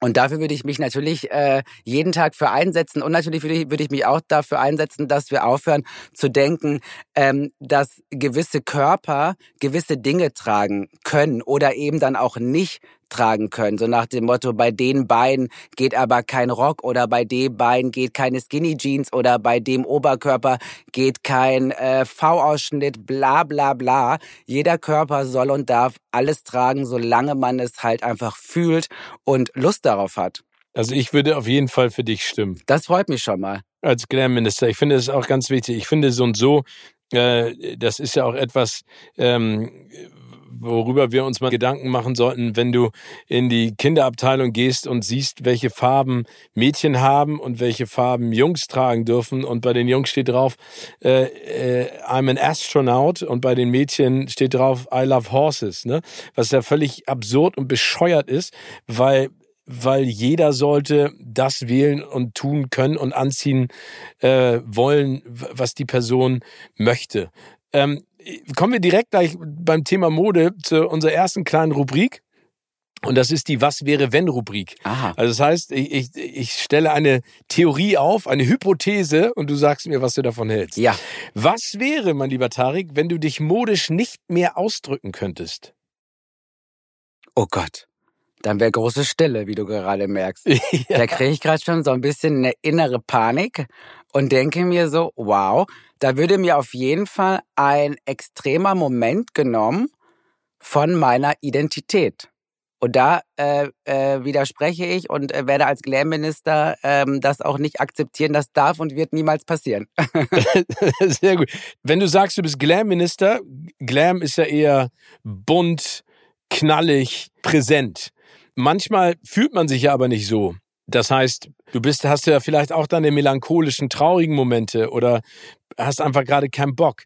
Und dafür würde ich mich natürlich äh, jeden Tag für einsetzen. Und natürlich würde ich, würde ich mich auch dafür einsetzen, dass wir aufhören zu denken, ähm, dass gewisse Körper gewisse Dinge tragen können oder eben dann auch nicht tragen können. So nach dem Motto, bei den Beinen geht aber kein Rock oder bei dem Bein geht keine Skinny Jeans oder bei dem Oberkörper geht kein äh, V-Ausschnitt, bla bla bla. Jeder Körper soll und darf alles tragen, solange man es halt einfach fühlt und Lust darauf hat. Also ich würde auf jeden Fall für dich stimmen. Das freut mich schon mal. Als Glam-Minister. Ich finde es auch ganz wichtig. Ich finde so und so, äh, das ist ja auch etwas, ähm, worüber wir uns mal Gedanken machen sollten, wenn du in die Kinderabteilung gehst und siehst, welche Farben Mädchen haben und welche Farben Jungs tragen dürfen. Und bei den Jungs steht drauf, äh, äh, I'm an astronaut und bei den Mädchen steht drauf, I love horses. Ne? Was ja völlig absurd und bescheuert ist, weil weil jeder sollte das wählen und tun können und anziehen äh, wollen, was die Person möchte. Ähm, kommen wir direkt gleich beim Thema Mode zu unserer ersten kleinen Rubrik. Und das ist die Was wäre wenn Rubrik. Aha. Also das heißt, ich, ich, ich stelle eine Theorie auf, eine Hypothese und du sagst mir, was du davon hältst. Ja. Was wäre, mein lieber Tarik, wenn du dich modisch nicht mehr ausdrücken könntest? Oh Gott. Dann wäre große Stille, wie du gerade merkst. ja. Da kriege ich gerade schon so ein bisschen eine innere Panik und denke mir so, wow, da würde mir auf jeden Fall ein extremer Moment genommen von meiner Identität. Und da äh, äh, widerspreche ich und äh, werde als Glam-Minister ähm, das auch nicht akzeptieren. Das darf und wird niemals passieren. Sehr gut. Wenn du sagst, du bist Glam-Minister, Glam ist ja eher bunt, knallig, präsent. Manchmal fühlt man sich ja aber nicht so. Das heißt, du bist, hast ja vielleicht auch deine melancholischen, traurigen Momente oder hast einfach gerade keinen Bock.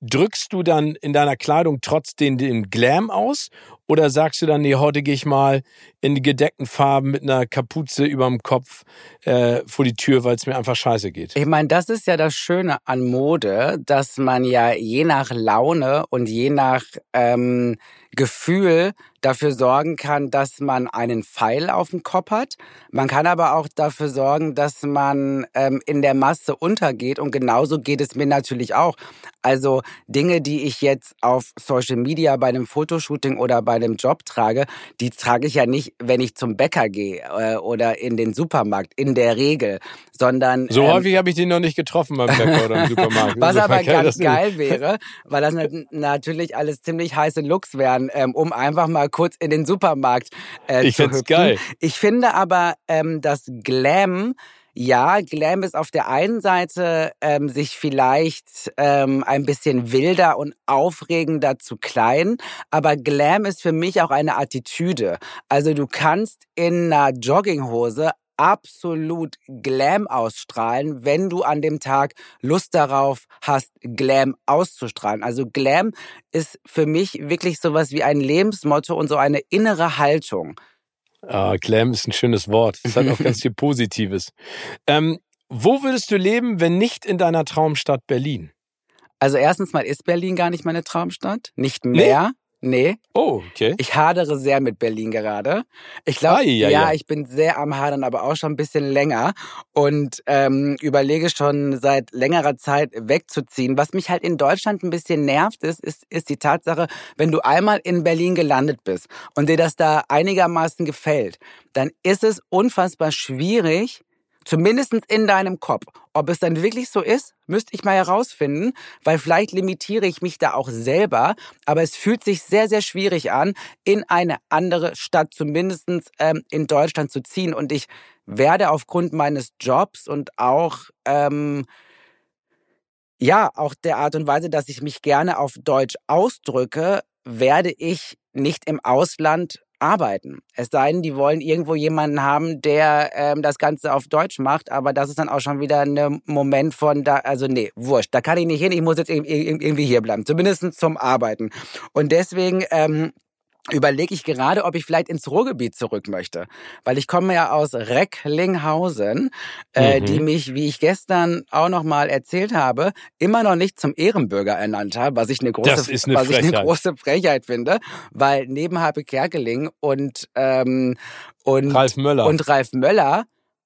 Drückst du dann in deiner Kleidung trotzdem den Glam aus oder sagst du dann, nee, heute gehe ich mal in gedeckten Farben mit einer Kapuze überm Kopf äh, vor die Tür, weil es mir einfach scheiße geht? Ich meine, das ist ja das Schöne an Mode, dass man ja je nach Laune und je nach ähm, Gefühl dafür sorgen kann, dass man einen Pfeil auf dem Kopf hat. Man kann aber auch dafür sorgen, dass man ähm, in der Masse untergeht. Und genauso geht es mir natürlich auch. Also Dinge, die ich jetzt auf Social Media bei einem Fotoshooting oder bei einem Job trage, die trage ich ja nicht, wenn ich zum Bäcker gehe äh, oder in den Supermarkt, in der Regel, sondern... So ähm, häufig habe ich den noch nicht getroffen beim Bäcker oder im Supermarkt. Was aber ganz geil wäre, weil das natürlich alles ziemlich heiße Looks wären, ähm, um einfach mal kurz in den Supermarkt äh, ich zu hüpfen. Geil. Ich finde aber, ähm, dass Glam ja, Glam ist auf der einen Seite ähm, sich vielleicht ähm, ein bisschen wilder und aufregender zu klein, aber Glam ist für mich auch eine Attitüde. Also du kannst in einer Jogginghose absolut Glam ausstrahlen, wenn du an dem Tag Lust darauf hast, Glam auszustrahlen. Also Glam ist für mich wirklich sowas wie ein Lebensmotto und so eine innere Haltung. Ah, Glam ist ein schönes Wort. Das hat auch ganz viel Positives. Ähm, wo würdest du leben, wenn nicht in deiner Traumstadt Berlin? Also erstens mal ist Berlin gar nicht meine Traumstadt, nicht mehr. Nee? Nee. Oh, okay. Ich hadere sehr mit Berlin gerade. Ich glaube, ah, ja, ja, ich bin sehr am Hadern, aber auch schon ein bisschen länger und ähm, überlege schon seit längerer Zeit wegzuziehen. Was mich halt in Deutschland ein bisschen nervt, ist, ist, ist die Tatsache, wenn du einmal in Berlin gelandet bist und dir das da einigermaßen gefällt, dann ist es unfassbar schwierig, Zumindest in deinem Kopf. Ob es dann wirklich so ist, müsste ich mal herausfinden, weil vielleicht limitiere ich mich da auch selber. Aber es fühlt sich sehr, sehr schwierig an, in eine andere Stadt, zumindest ähm, in Deutschland zu ziehen. Und ich werde aufgrund meines Jobs und auch, ähm, ja, auch der Art und Weise, dass ich mich gerne auf Deutsch ausdrücke, werde ich nicht im Ausland arbeiten. Es sei denn, die wollen irgendwo jemanden haben, der ähm, das Ganze auf Deutsch macht, aber das ist dann auch schon wieder ein Moment von da, also nee, wurscht, da kann ich nicht hin, ich muss jetzt irgendwie hier bleiben, zumindest zum Arbeiten. Und deswegen ähm, überlege ich gerade, ob ich vielleicht ins Ruhrgebiet zurück möchte. Weil ich komme ja aus Recklinghausen, äh, mhm. die mich, wie ich gestern auch noch mal erzählt habe, immer noch nicht zum Ehrenbürger ernannt haben, was ich eine große, was ich eine große Frechheit finde, weil neben Habe Kerkeling und ähm, und Ralf Möller und Ralf Möller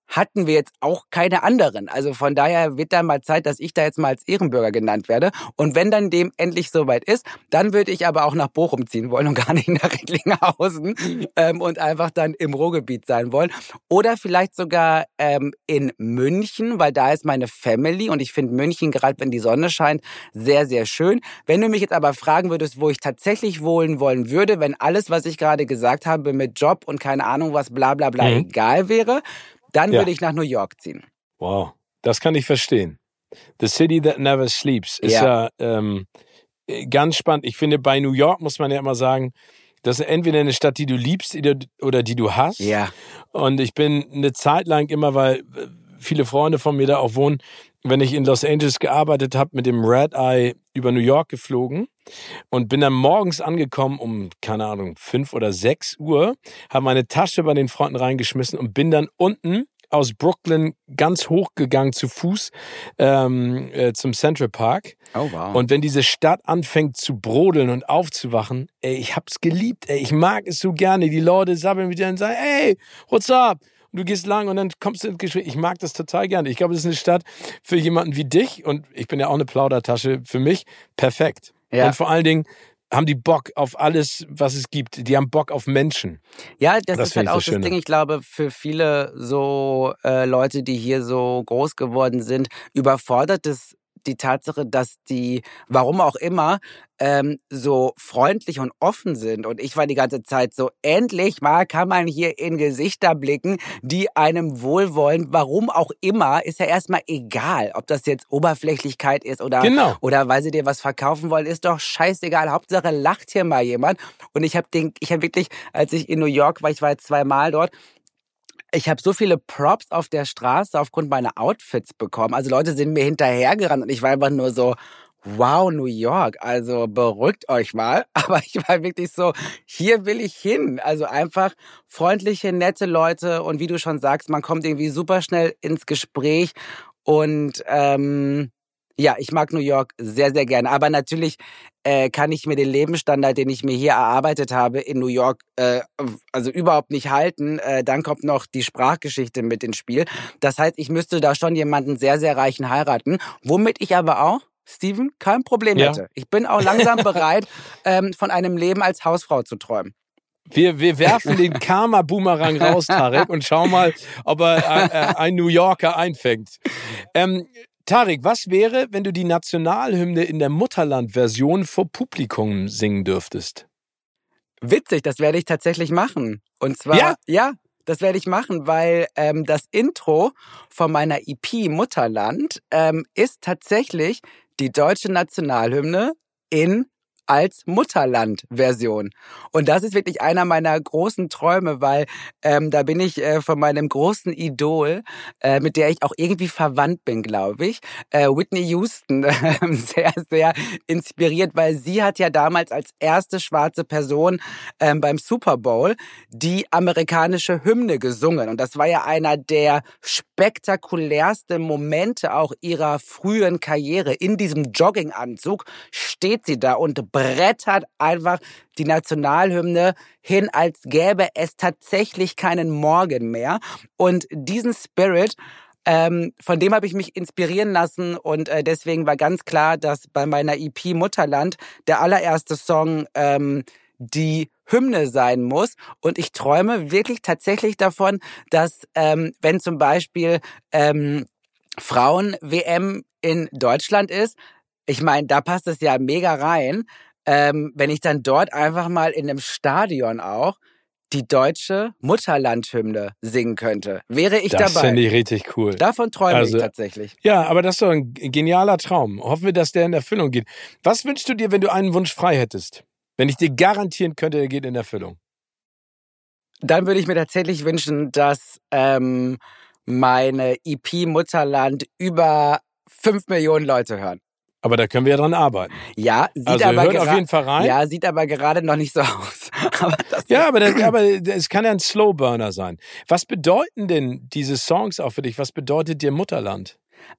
hatten wir jetzt auch keine anderen. Also von daher wird da mal Zeit, dass ich da jetzt mal als Ehrenbürger genannt werde. Und wenn dann dem endlich soweit ist, dann würde ich aber auch nach Bochum ziehen wollen und gar nicht nach Recklinghausen ähm, und einfach dann im Ruhrgebiet sein wollen. Oder vielleicht sogar ähm, in München, weil da ist meine Family und ich finde München, gerade wenn die Sonne scheint, sehr, sehr schön. Wenn du mich jetzt aber fragen würdest, wo ich tatsächlich wohnen wollen würde, wenn alles, was ich gerade gesagt habe mit Job und keine Ahnung was, bla bla bla, mhm. egal wäre, dann ja. würde ich nach New York ziehen. Wow, das kann ich verstehen. The City That Never Sleeps ist ja, ja ähm, äh, ganz spannend. Ich finde, bei New York muss man ja immer sagen, das ist entweder eine Stadt, die du liebst oder die du hast. Ja. Und ich bin eine Zeit lang immer, weil viele Freunde von mir da auch wohnen, wenn ich in Los Angeles gearbeitet habe, mit dem Red Eye über New York geflogen und bin dann morgens angekommen um, keine Ahnung, fünf oder sechs Uhr, habe meine Tasche bei den Freunden reingeschmissen und bin dann unten aus Brooklyn ganz hoch gegangen zu Fuß ähm, äh, zum Central Park. Oh, wow. Und wenn diese Stadt anfängt zu brodeln und aufzuwachen, ey, ich hab's geliebt, ey, ich mag es so gerne. Die Leute sabbeln wieder und sagen, hey, what's up? Du gehst lang und dann kommst du ins Gespräch. Ich mag das total gerne. Ich glaube, das ist eine Stadt für jemanden wie dich und ich bin ja auch eine Plaudertasche für mich. Perfekt. Ja. Und vor allen Dingen, haben die Bock auf alles, was es gibt. Die haben Bock auf Menschen. Ja, das, das ist halt auch das Ding. Ich glaube, für viele so äh, Leute, die hier so groß geworden sind, überfordert es die Tatsache, dass die, warum auch immer, ähm, so freundlich und offen sind. Und ich war die ganze Zeit so, endlich mal kann man hier in Gesichter blicken, die einem wohlwollen. Warum auch immer, ist ja erstmal egal, ob das jetzt Oberflächlichkeit ist oder, genau. oder weil sie dir was verkaufen wollen, ist doch scheißegal. Hauptsache lacht hier mal jemand. Und ich habe den, ich habe wirklich, als ich in New York war, ich war jetzt zweimal dort, ich habe so viele Props auf der Straße aufgrund meiner Outfits bekommen. Also Leute sind mir hinterhergerannt und ich war einfach nur so, wow, New York, also beruhigt euch mal. Aber ich war wirklich so, hier will ich hin. Also einfach freundliche, nette Leute und wie du schon sagst, man kommt irgendwie super schnell ins Gespräch und ähm, ja, ich mag New York sehr, sehr gerne. Aber natürlich äh, kann ich mir den Lebensstandard, den ich mir hier erarbeitet habe, in New York äh, also überhaupt nicht halten. Äh, dann kommt noch die Sprachgeschichte mit ins Spiel. Das heißt, ich müsste da schon jemanden sehr, sehr reichen heiraten. Womit ich aber auch Steven, kein Problem ja. hätte. Ich bin auch langsam bereit, ähm, von einem Leben als Hausfrau zu träumen. Wir, wir werfen den Karma-Boomerang raus, Tarek, und schauen mal, ob er äh, äh ein New Yorker einfängt. Ähm, Tarek, was wäre, wenn du die Nationalhymne in der Mutterland-Version vor Publikum singen dürftest? Witzig, das werde ich tatsächlich machen. Und zwar, ja, ja das werde ich machen, weil ähm, das Intro von meiner EP Mutterland ähm, ist tatsächlich die deutsche Nationalhymne in als Mutterland-Version. Und das ist wirklich einer meiner großen Träume, weil ähm, da bin ich äh, von meinem großen Idol, äh, mit der ich auch irgendwie verwandt bin, glaube ich, äh, Whitney Houston, äh, sehr, sehr inspiriert, weil sie hat ja damals als erste schwarze Person äh, beim Super Bowl die amerikanische Hymne gesungen. Und das war ja einer der spektakulärsten Momente auch ihrer frühen Karriere. In diesem Jogginganzug steht sie da und brettert einfach die Nationalhymne hin, als gäbe es tatsächlich keinen Morgen mehr. Und diesen Spirit, ähm, von dem habe ich mich inspirieren lassen und äh, deswegen war ganz klar, dass bei meiner EP Mutterland der allererste Song ähm, die Hymne sein muss. Und ich träume wirklich tatsächlich davon, dass ähm, wenn zum Beispiel ähm, Frauen-WM in Deutschland ist, ich meine, da passt es ja mega rein, ähm, wenn ich dann dort einfach mal in einem Stadion auch die deutsche Mutterlandhymne singen könnte. Wäre ich das dabei. Das finde ich richtig cool. Davon träume also, ich tatsächlich. Ja, aber das ist doch ein genialer Traum. Hoffen wir, dass der in Erfüllung geht. Was wünschst du dir, wenn du einen Wunsch frei hättest? Wenn ich dir garantieren könnte, der geht in Erfüllung. Dann würde ich mir tatsächlich wünschen, dass ähm, meine EP Mutterland über fünf Millionen Leute hören. Aber da können wir ja dran arbeiten. Ja, sieht also aber hört auf jeden Fall rein. Ja, sieht aber gerade noch nicht so aus. aber ja, aber, das, aber es kann ja ein Slowburner sein. Was bedeuten denn diese Songs auch für dich? Was bedeutet dir Mutterland?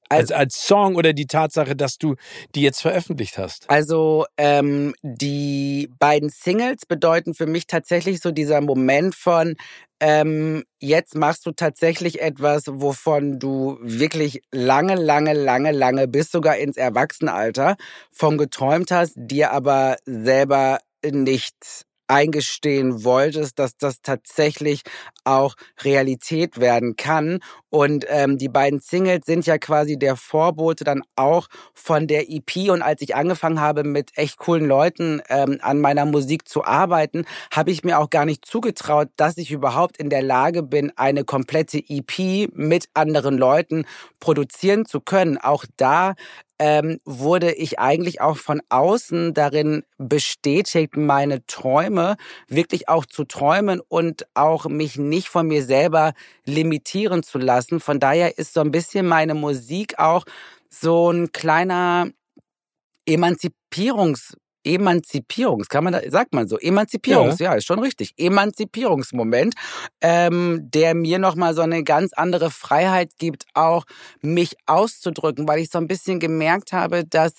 Als, als Song oder die Tatsache, dass du die jetzt veröffentlicht hast? Also ähm, die beiden Singles bedeuten für mich tatsächlich so dieser Moment von, ähm, jetzt machst du tatsächlich etwas, wovon du wirklich lange, lange, lange, lange bis sogar ins Erwachsenenalter von geträumt hast, dir aber selber nicht eingestehen wolltest, dass das tatsächlich auch Realität werden kann. Und ähm, die beiden Singles sind ja quasi der Vorbote dann auch von der EP. Und als ich angefangen habe, mit echt coolen Leuten ähm, an meiner Musik zu arbeiten, habe ich mir auch gar nicht zugetraut, dass ich überhaupt in der Lage bin, eine komplette EP mit anderen Leuten produzieren zu können. Auch da ähm, wurde ich eigentlich auch von außen darin bestätigt, meine Träume wirklich auch zu träumen und auch mich nicht von mir selber limitieren zu lassen. Von daher ist so ein bisschen meine Musik auch so ein kleiner Emanzipierungs Emanzipierungs, kann man da, sagt man so, Emanzipierungs, ja, ja ist schon richtig, Emanzipierungsmoment, ähm, der mir nochmal so eine ganz andere Freiheit gibt, auch mich auszudrücken, weil ich so ein bisschen gemerkt habe, dass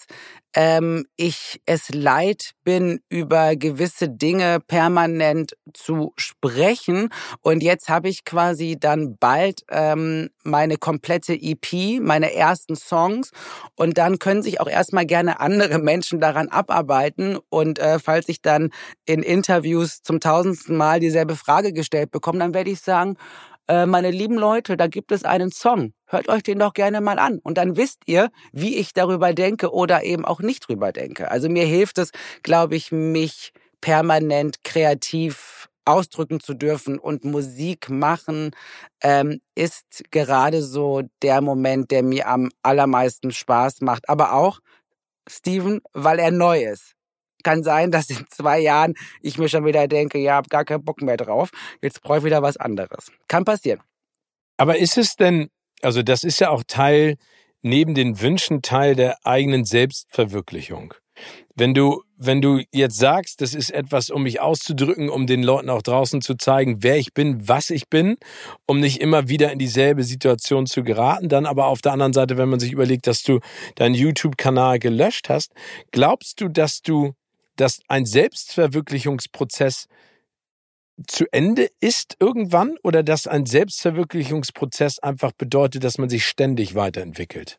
ähm, ich es leid bin, über gewisse Dinge permanent zu sprechen. Und jetzt habe ich quasi dann bald ähm, meine komplette EP, meine ersten Songs. Und dann können sich auch erstmal gerne andere Menschen daran abarbeiten. Und äh, falls ich dann in Interviews zum tausendsten Mal dieselbe Frage gestellt bekomme, dann werde ich sagen, äh, meine lieben Leute, da gibt es einen Song. Hört euch den doch gerne mal an. Und dann wisst ihr, wie ich darüber denke oder eben auch nicht drüber denke. Also mir hilft es, glaube ich, mich permanent kreativ ausdrücken zu dürfen und Musik machen, ähm, ist gerade so der Moment, der mir am allermeisten Spaß macht. Aber auch, Steven, weil er neu ist kann sein, dass in zwei Jahren ich mir schon wieder denke, ja, hab gar keinen Bock mehr drauf. Jetzt brauche ich wieder was anderes. Kann passieren. Aber ist es denn, also das ist ja auch Teil, neben den Wünschen Teil der eigenen Selbstverwirklichung. Wenn du, wenn du jetzt sagst, das ist etwas, um mich auszudrücken, um den Leuten auch draußen zu zeigen, wer ich bin, was ich bin, um nicht immer wieder in dieselbe Situation zu geraten, dann aber auf der anderen Seite, wenn man sich überlegt, dass du deinen YouTube-Kanal gelöscht hast, glaubst du, dass du dass ein Selbstverwirklichungsprozess zu Ende ist irgendwann oder dass ein Selbstverwirklichungsprozess einfach bedeutet, dass man sich ständig weiterentwickelt?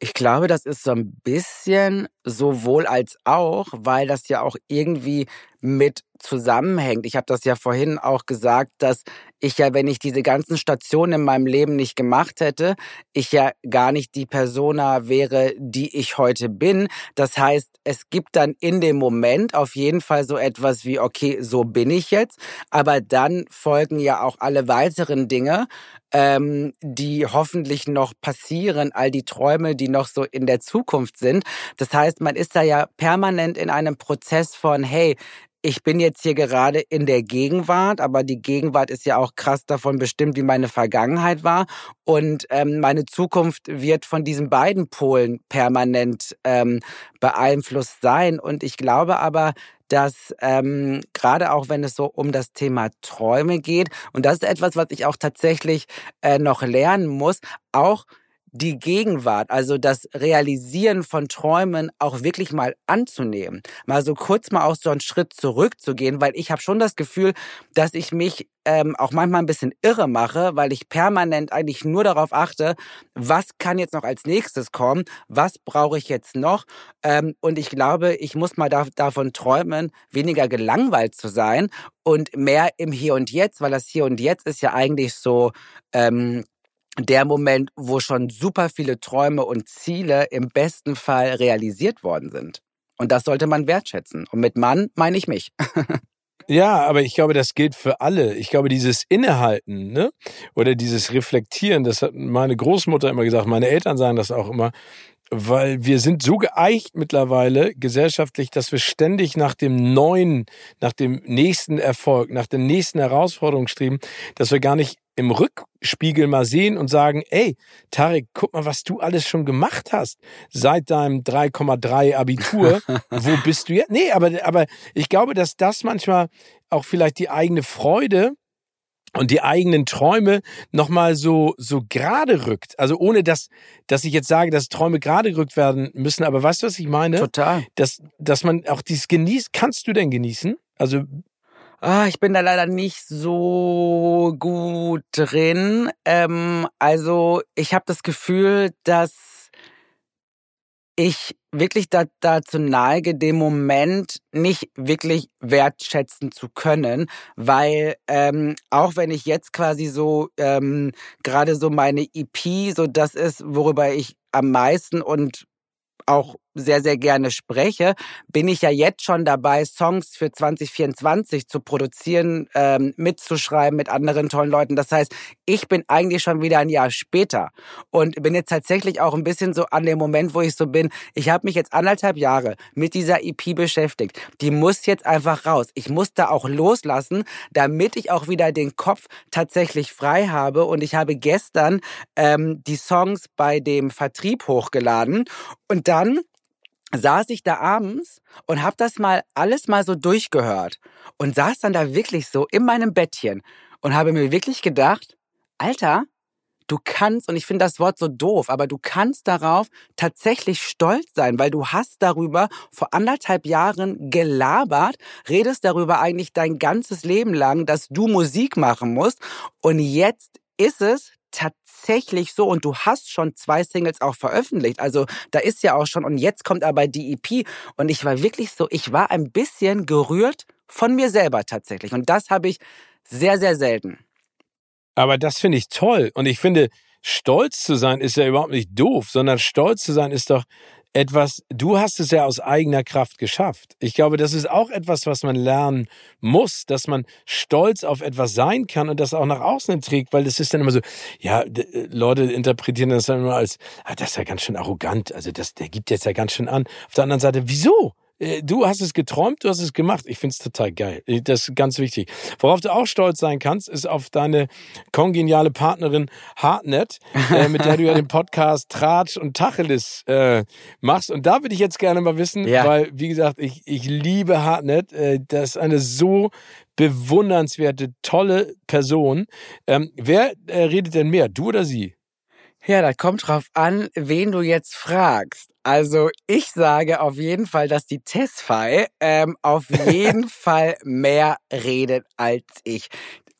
Ich glaube, das ist so ein bisschen sowohl als auch, weil das ja auch irgendwie mit zusammenhängt. Ich habe das ja vorhin auch gesagt, dass ich ja, wenn ich diese ganzen Stationen in meinem Leben nicht gemacht hätte, ich ja gar nicht die Persona wäre, die ich heute bin. Das heißt, es gibt dann in dem Moment auf jeden Fall so etwas wie, okay, so bin ich jetzt, aber dann folgen ja auch alle weiteren Dinge, ähm, die hoffentlich noch passieren, all die Träume, die noch so in der Zukunft sind. Das heißt, man ist da ja permanent in einem Prozess von, hey, ich bin jetzt hier gerade in der Gegenwart, aber die Gegenwart ist ja auch krass davon bestimmt, wie meine Vergangenheit war. Und ähm, meine Zukunft wird von diesen beiden Polen permanent ähm, beeinflusst sein. Und ich glaube aber, dass ähm, gerade auch wenn es so um das Thema Träume geht, und das ist etwas, was ich auch tatsächlich äh, noch lernen muss, auch die Gegenwart, also das Realisieren von Träumen auch wirklich mal anzunehmen. Mal so kurz mal auch so einen Schritt zurückzugehen, weil ich habe schon das Gefühl, dass ich mich ähm, auch manchmal ein bisschen irre mache, weil ich permanent eigentlich nur darauf achte, was kann jetzt noch als nächstes kommen, was brauche ich jetzt noch. Ähm, und ich glaube, ich muss mal da, davon träumen, weniger gelangweilt zu sein und mehr im Hier und Jetzt, weil das Hier und Jetzt ist ja eigentlich so ähm, der Moment, wo schon super viele Träume und Ziele im besten Fall realisiert worden sind. Und das sollte man wertschätzen. Und mit Mann meine ich mich. Ja, aber ich glaube, das gilt für alle. Ich glaube, dieses Innehalten, ne? Oder dieses Reflektieren, das hat meine Großmutter immer gesagt, meine Eltern sagen das auch immer, weil wir sind so geeicht mittlerweile gesellschaftlich, dass wir ständig nach dem neuen, nach dem nächsten Erfolg, nach der nächsten Herausforderung streben, dass wir gar nicht im Rückspiegel mal sehen und sagen, ey, Tarek, guck mal, was du alles schon gemacht hast seit deinem 3,3 Abitur. Wo bist du jetzt? Nee, aber, aber ich glaube, dass das manchmal auch vielleicht die eigene Freude und die eigenen Träume nochmal so, so gerade rückt. Also ohne dass, dass ich jetzt sage, dass Träume gerade gerückt werden müssen. Aber weißt du, was ich meine? Total. Dass, dass man auch dies genießt. Kannst du denn genießen? Also Ah, ich bin da leider nicht so gut drin. Ähm, also ich habe das Gefühl, dass ich wirklich da, dazu neige, den Moment nicht wirklich wertschätzen zu können, weil ähm, auch wenn ich jetzt quasi so ähm, gerade so meine EP, so das ist, worüber ich am meisten und auch sehr, sehr gerne spreche, bin ich ja jetzt schon dabei, Songs für 2024 zu produzieren, ähm, mitzuschreiben mit anderen tollen Leuten. Das heißt, ich bin eigentlich schon wieder ein Jahr später und bin jetzt tatsächlich auch ein bisschen so an dem Moment, wo ich so bin. Ich habe mich jetzt anderthalb Jahre mit dieser EP beschäftigt. Die muss jetzt einfach raus. Ich muss da auch loslassen, damit ich auch wieder den Kopf tatsächlich frei habe. Und ich habe gestern ähm, die Songs bei dem Vertrieb hochgeladen und dann saß ich da abends und habe das mal alles mal so durchgehört und saß dann da wirklich so in meinem Bettchen und habe mir wirklich gedacht, Alter, du kannst, und ich finde das Wort so doof, aber du kannst darauf tatsächlich stolz sein, weil du hast darüber vor anderthalb Jahren gelabert, redest darüber eigentlich dein ganzes Leben lang, dass du Musik machen musst und jetzt ist es tatsächlich so und du hast schon zwei Singles auch veröffentlicht. Also da ist ja auch schon und jetzt kommt aber die EP und ich war wirklich so, ich war ein bisschen gerührt von mir selber tatsächlich und das habe ich sehr, sehr selten. Aber das finde ich toll und ich finde, stolz zu sein ist ja überhaupt nicht doof, sondern stolz zu sein ist doch etwas, du hast es ja aus eigener Kraft geschafft. Ich glaube, das ist auch etwas, was man lernen muss, dass man stolz auf etwas sein kann und das auch nach außen trägt, weil das ist dann immer so, ja, äh, Leute interpretieren das dann immer als, ah, das ist ja ganz schön arrogant, also das, der gibt jetzt ja ganz schön an. Auf der anderen Seite, wieso? Äh, du hast es geträumt, du hast es gemacht. Ich finde es total geil. Äh, das ist ganz wichtig. Worauf du auch stolz sein kannst, ist auf deine kongeniale Partnerin Hartnett, äh, mit der du ja den Podcast Tratsch und Tacheles äh, machst. Und da würde ich jetzt gerne mal wissen, ja. weil, wie gesagt, ich, ich liebe Hartnett. Äh, das ist eine so bewundernswerte, tolle Person. Ähm, wer äh, redet denn mehr, du oder sie? Ja, da kommt drauf an, wen du jetzt fragst. Also ich sage auf jeden Fall, dass die Tesfai ähm, auf jeden Fall mehr redet als ich.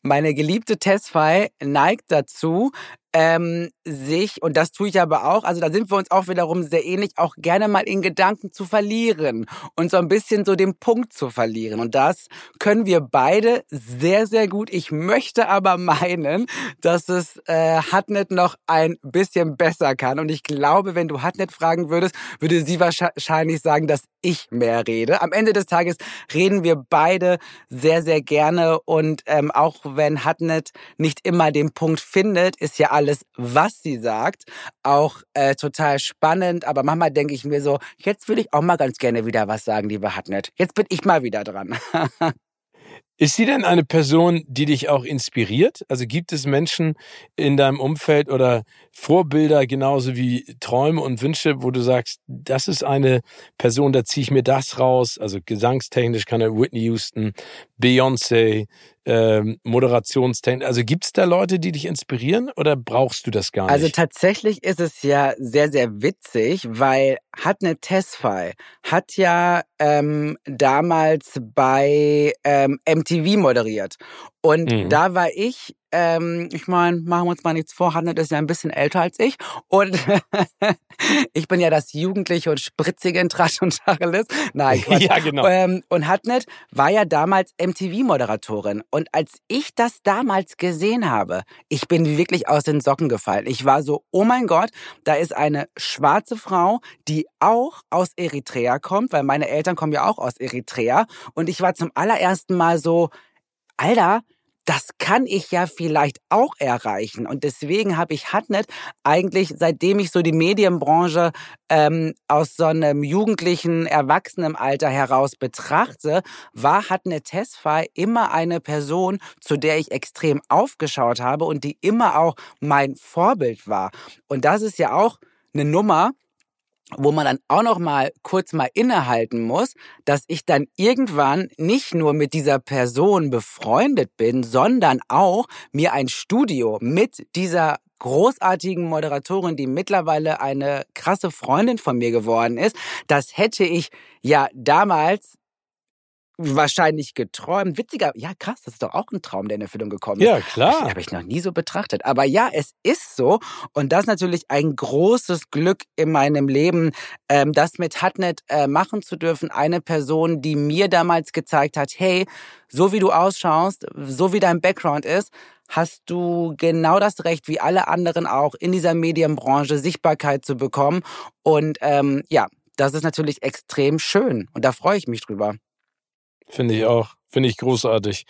Meine geliebte Tesfai neigt dazu, ähm, sich, und das tue ich aber auch, also da sind wir uns auch wiederum sehr ähnlich, auch gerne mal in Gedanken zu verlieren und so ein bisschen so den Punkt zu verlieren. Und das können wir beide sehr, sehr gut. Ich möchte aber meinen, dass es äh, Hatnet noch ein bisschen besser kann. Und ich glaube, wenn du Hatnet fragen würdest, würde sie wahrscheinlich sagen, dass ich mehr rede. Am Ende des Tages reden wir beide sehr, sehr gerne. Und ähm, auch wenn Hatnet nicht immer den Punkt findet, ist ja alles, was sie sagt, auch äh, total spannend. Aber manchmal denke ich mir so, jetzt würde ich auch mal ganz gerne wieder was sagen, liebe Hatnet. Jetzt bin ich mal wieder dran. Ist sie denn eine Person, die dich auch inspiriert? Also gibt es Menschen in deinem Umfeld oder Vorbilder genauso wie Träume und Wünsche, wo du sagst, das ist eine Person, da ziehe ich mir das raus. Also gesangstechnisch kann er Whitney Houston, Beyoncé, ähm, Moderationstechnisch. Also gibt es da Leute, die dich inspirieren oder brauchst du das gar also nicht? Also tatsächlich ist es ja sehr, sehr witzig, weil hat eine Tesfai hat ja ähm, damals bei ähm, MTV moderiert. Und mhm. da war ich ähm, ich meine, machen wir uns mal nichts vor, Hannet ist ja ein bisschen älter als ich. Und ich bin ja das Jugendliche und Spritzige in Trash und Tacheles. Nein, Quatsch. ja, genau. Ähm, und Hatnet war ja damals MTV-Moderatorin. Und als ich das damals gesehen habe, ich bin wirklich aus den Socken gefallen. Ich war so, oh mein Gott, da ist eine schwarze Frau, die auch aus Eritrea kommt, weil meine Eltern kommen ja auch aus Eritrea. Und ich war zum allerersten Mal so, Alter, das kann ich ja vielleicht auch erreichen. Und deswegen habe ich Hatnet eigentlich, seitdem ich so die Medienbranche ähm, aus so einem jugendlichen, Erwachsenenalter heraus betrachte, war Hatnet Tesfai immer eine Person, zu der ich extrem aufgeschaut habe und die immer auch mein Vorbild war. Und das ist ja auch eine Nummer, wo man dann auch noch mal kurz mal innehalten muss, dass ich dann irgendwann nicht nur mit dieser Person befreundet bin, sondern auch mir ein Studio mit dieser großartigen Moderatorin, die mittlerweile eine krasse Freundin von mir geworden ist, das hätte ich ja damals wahrscheinlich geträumt. Witziger, ja krass, das ist doch auch ein Traum, der in Erfüllung gekommen ist. Ja, klar. Habe ich noch nie so betrachtet. Aber ja, es ist so. Und das ist natürlich ein großes Glück in meinem Leben, ähm, das mit Hatnet äh, machen zu dürfen. Eine Person, die mir damals gezeigt hat, hey, so wie du ausschaust, so wie dein Background ist, hast du genau das Recht, wie alle anderen auch, in dieser Medienbranche Sichtbarkeit zu bekommen. Und ähm, ja, das ist natürlich extrem schön und da freue ich mich drüber. Finde ich auch. Finde ich großartig.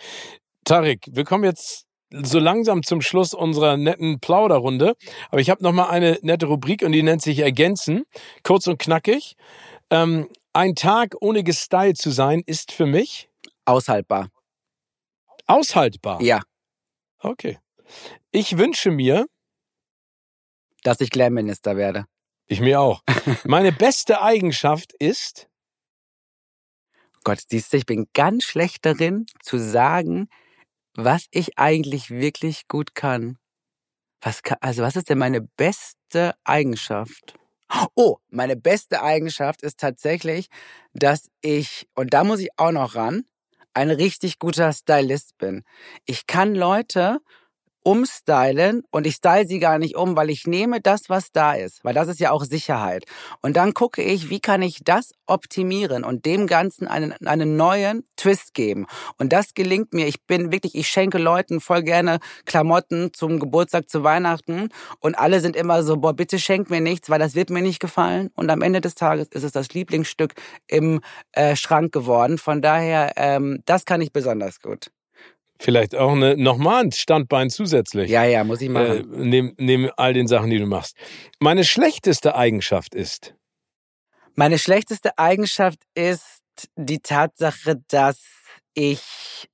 Tarek, wir kommen jetzt so langsam zum Schluss unserer netten Plauderrunde. Aber ich habe noch mal eine nette Rubrik und die nennt sich Ergänzen. Kurz und knackig. Ähm, ein Tag ohne gestylt zu sein ist für mich aushaltbar. Aushaltbar? Ja. Okay. Ich wünsche mir, dass ich Glam-Minister werde. Ich mir auch. Meine beste Eigenschaft ist. Gott, siehst du, ich bin ganz schlecht darin zu sagen, was ich eigentlich wirklich gut kann. Was kann, also was ist denn meine beste Eigenschaft? Oh, meine beste Eigenschaft ist tatsächlich, dass ich, und da muss ich auch noch ran, ein richtig guter Stylist bin. Ich kann Leute umstylen und ich style sie gar nicht um, weil ich nehme das, was da ist, weil das ist ja auch Sicherheit. Und dann gucke ich, wie kann ich das optimieren und dem Ganzen einen, einen neuen Twist geben. Und das gelingt mir. Ich bin wirklich, ich schenke Leuten voll gerne Klamotten zum Geburtstag, zu Weihnachten und alle sind immer so, boah, bitte schenk mir nichts, weil das wird mir nicht gefallen. Und am Ende des Tages ist es das Lieblingsstück im äh, Schrank geworden. Von daher, ähm, das kann ich besonders gut. Vielleicht auch eine, nochmal ein Standbein zusätzlich. Ja, ja, muss ich machen. Äh, neben, neben all den Sachen, die du machst. Meine schlechteste Eigenschaft ist? Meine schlechteste Eigenschaft ist die Tatsache, dass ich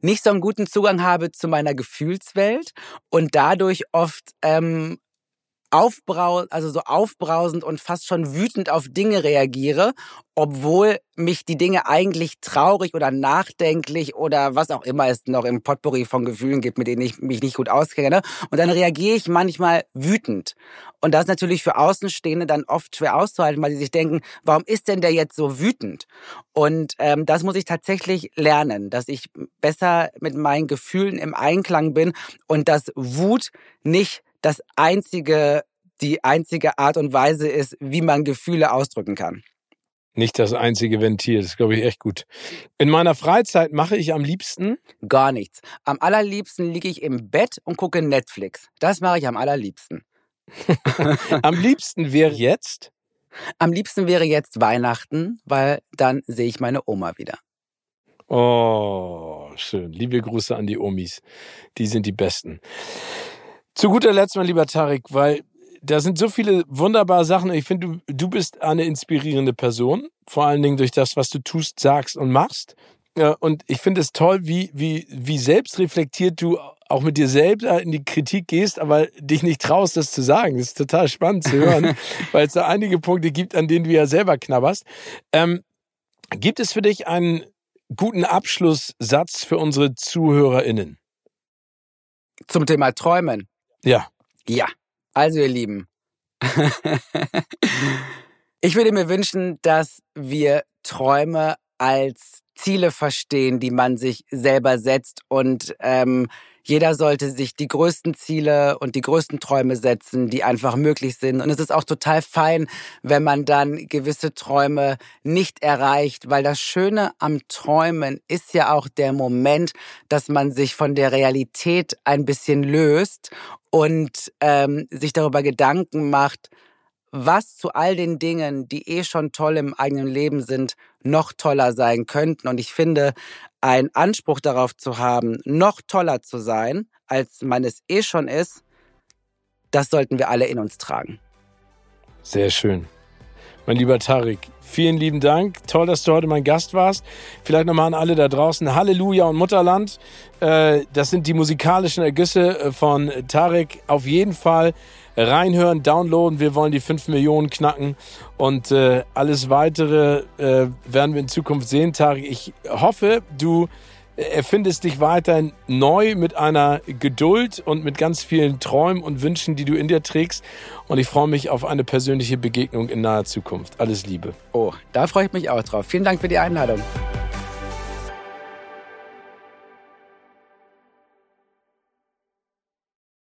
nicht so einen guten Zugang habe zu meiner Gefühlswelt und dadurch oft ähm, aufbrau also so aufbrausend und fast schon wütend auf Dinge reagiere, obwohl mich die Dinge eigentlich traurig oder nachdenklich oder was auch immer es noch im Potpourri von Gefühlen gibt, mit denen ich mich nicht gut auskenne. Und dann reagiere ich manchmal wütend. Und das ist natürlich für Außenstehende dann oft schwer auszuhalten, weil sie sich denken, warum ist denn der jetzt so wütend? Und ähm, das muss ich tatsächlich lernen, dass ich besser mit meinen Gefühlen im Einklang bin und dass Wut nicht das einzige, die einzige Art und Weise ist, wie man Gefühle ausdrücken kann. Nicht das einzige Ventil, das glaube ich echt gut. In meiner Freizeit mache ich am liebsten? Gar nichts. Am allerliebsten liege ich im Bett und gucke Netflix. Das mache ich am allerliebsten. am liebsten wäre jetzt? Am liebsten wäre jetzt Weihnachten, weil dann sehe ich meine Oma wieder. Oh, schön. Liebe Grüße an die Omis. Die sind die Besten. Zu guter Letzt, mein lieber Tarek, weil da sind so viele wunderbare Sachen. Ich finde, du, du bist eine inspirierende Person, vor allen Dingen durch das, was du tust, sagst und machst. Und ich finde es toll, wie, wie, wie selbstreflektiert du auch mit dir selbst in die Kritik gehst, aber dich nicht traust, das zu sagen. Das ist total spannend zu hören, weil es da einige Punkte gibt, an denen du ja selber knabberst. Ähm, gibt es für dich einen guten Abschlusssatz für unsere ZuhörerInnen? Zum Thema Träumen. Ja. Ja. Also, ihr Lieben. ich würde mir wünschen, dass wir Träume als Ziele verstehen, die man sich selber setzt und ähm, jeder sollte sich die größten Ziele und die größten Träume setzen, die einfach möglich sind. Und es ist auch total fein, wenn man dann gewisse Träume nicht erreicht, weil das Schöne am Träumen ist ja auch der Moment, dass man sich von der Realität ein bisschen löst und ähm, sich darüber Gedanken macht, was zu all den Dingen, die eh schon toll im eigenen Leben sind, noch toller sein könnten. Und ich finde, ein Anspruch darauf zu haben, noch toller zu sein, als man es eh schon ist, das sollten wir alle in uns tragen. Sehr schön. Mein lieber Tarek, vielen lieben Dank. Toll, dass du heute mein Gast warst. Vielleicht nochmal an alle da draußen. Halleluja und Mutterland. Äh, das sind die musikalischen Ergüsse äh, von Tarek. Auf jeden Fall reinhören, downloaden. Wir wollen die 5 Millionen knacken und äh, alles weitere äh, werden wir in Zukunft sehen, Tarek. Ich hoffe, du erfindest dich weiterhin neu mit einer Geduld und mit ganz vielen Träumen und Wünschen, die du in dir trägst. Und ich freue mich auf eine persönliche Begegnung in naher Zukunft. Alles Liebe. Oh, da freue ich mich auch drauf. Vielen Dank für die Einladung.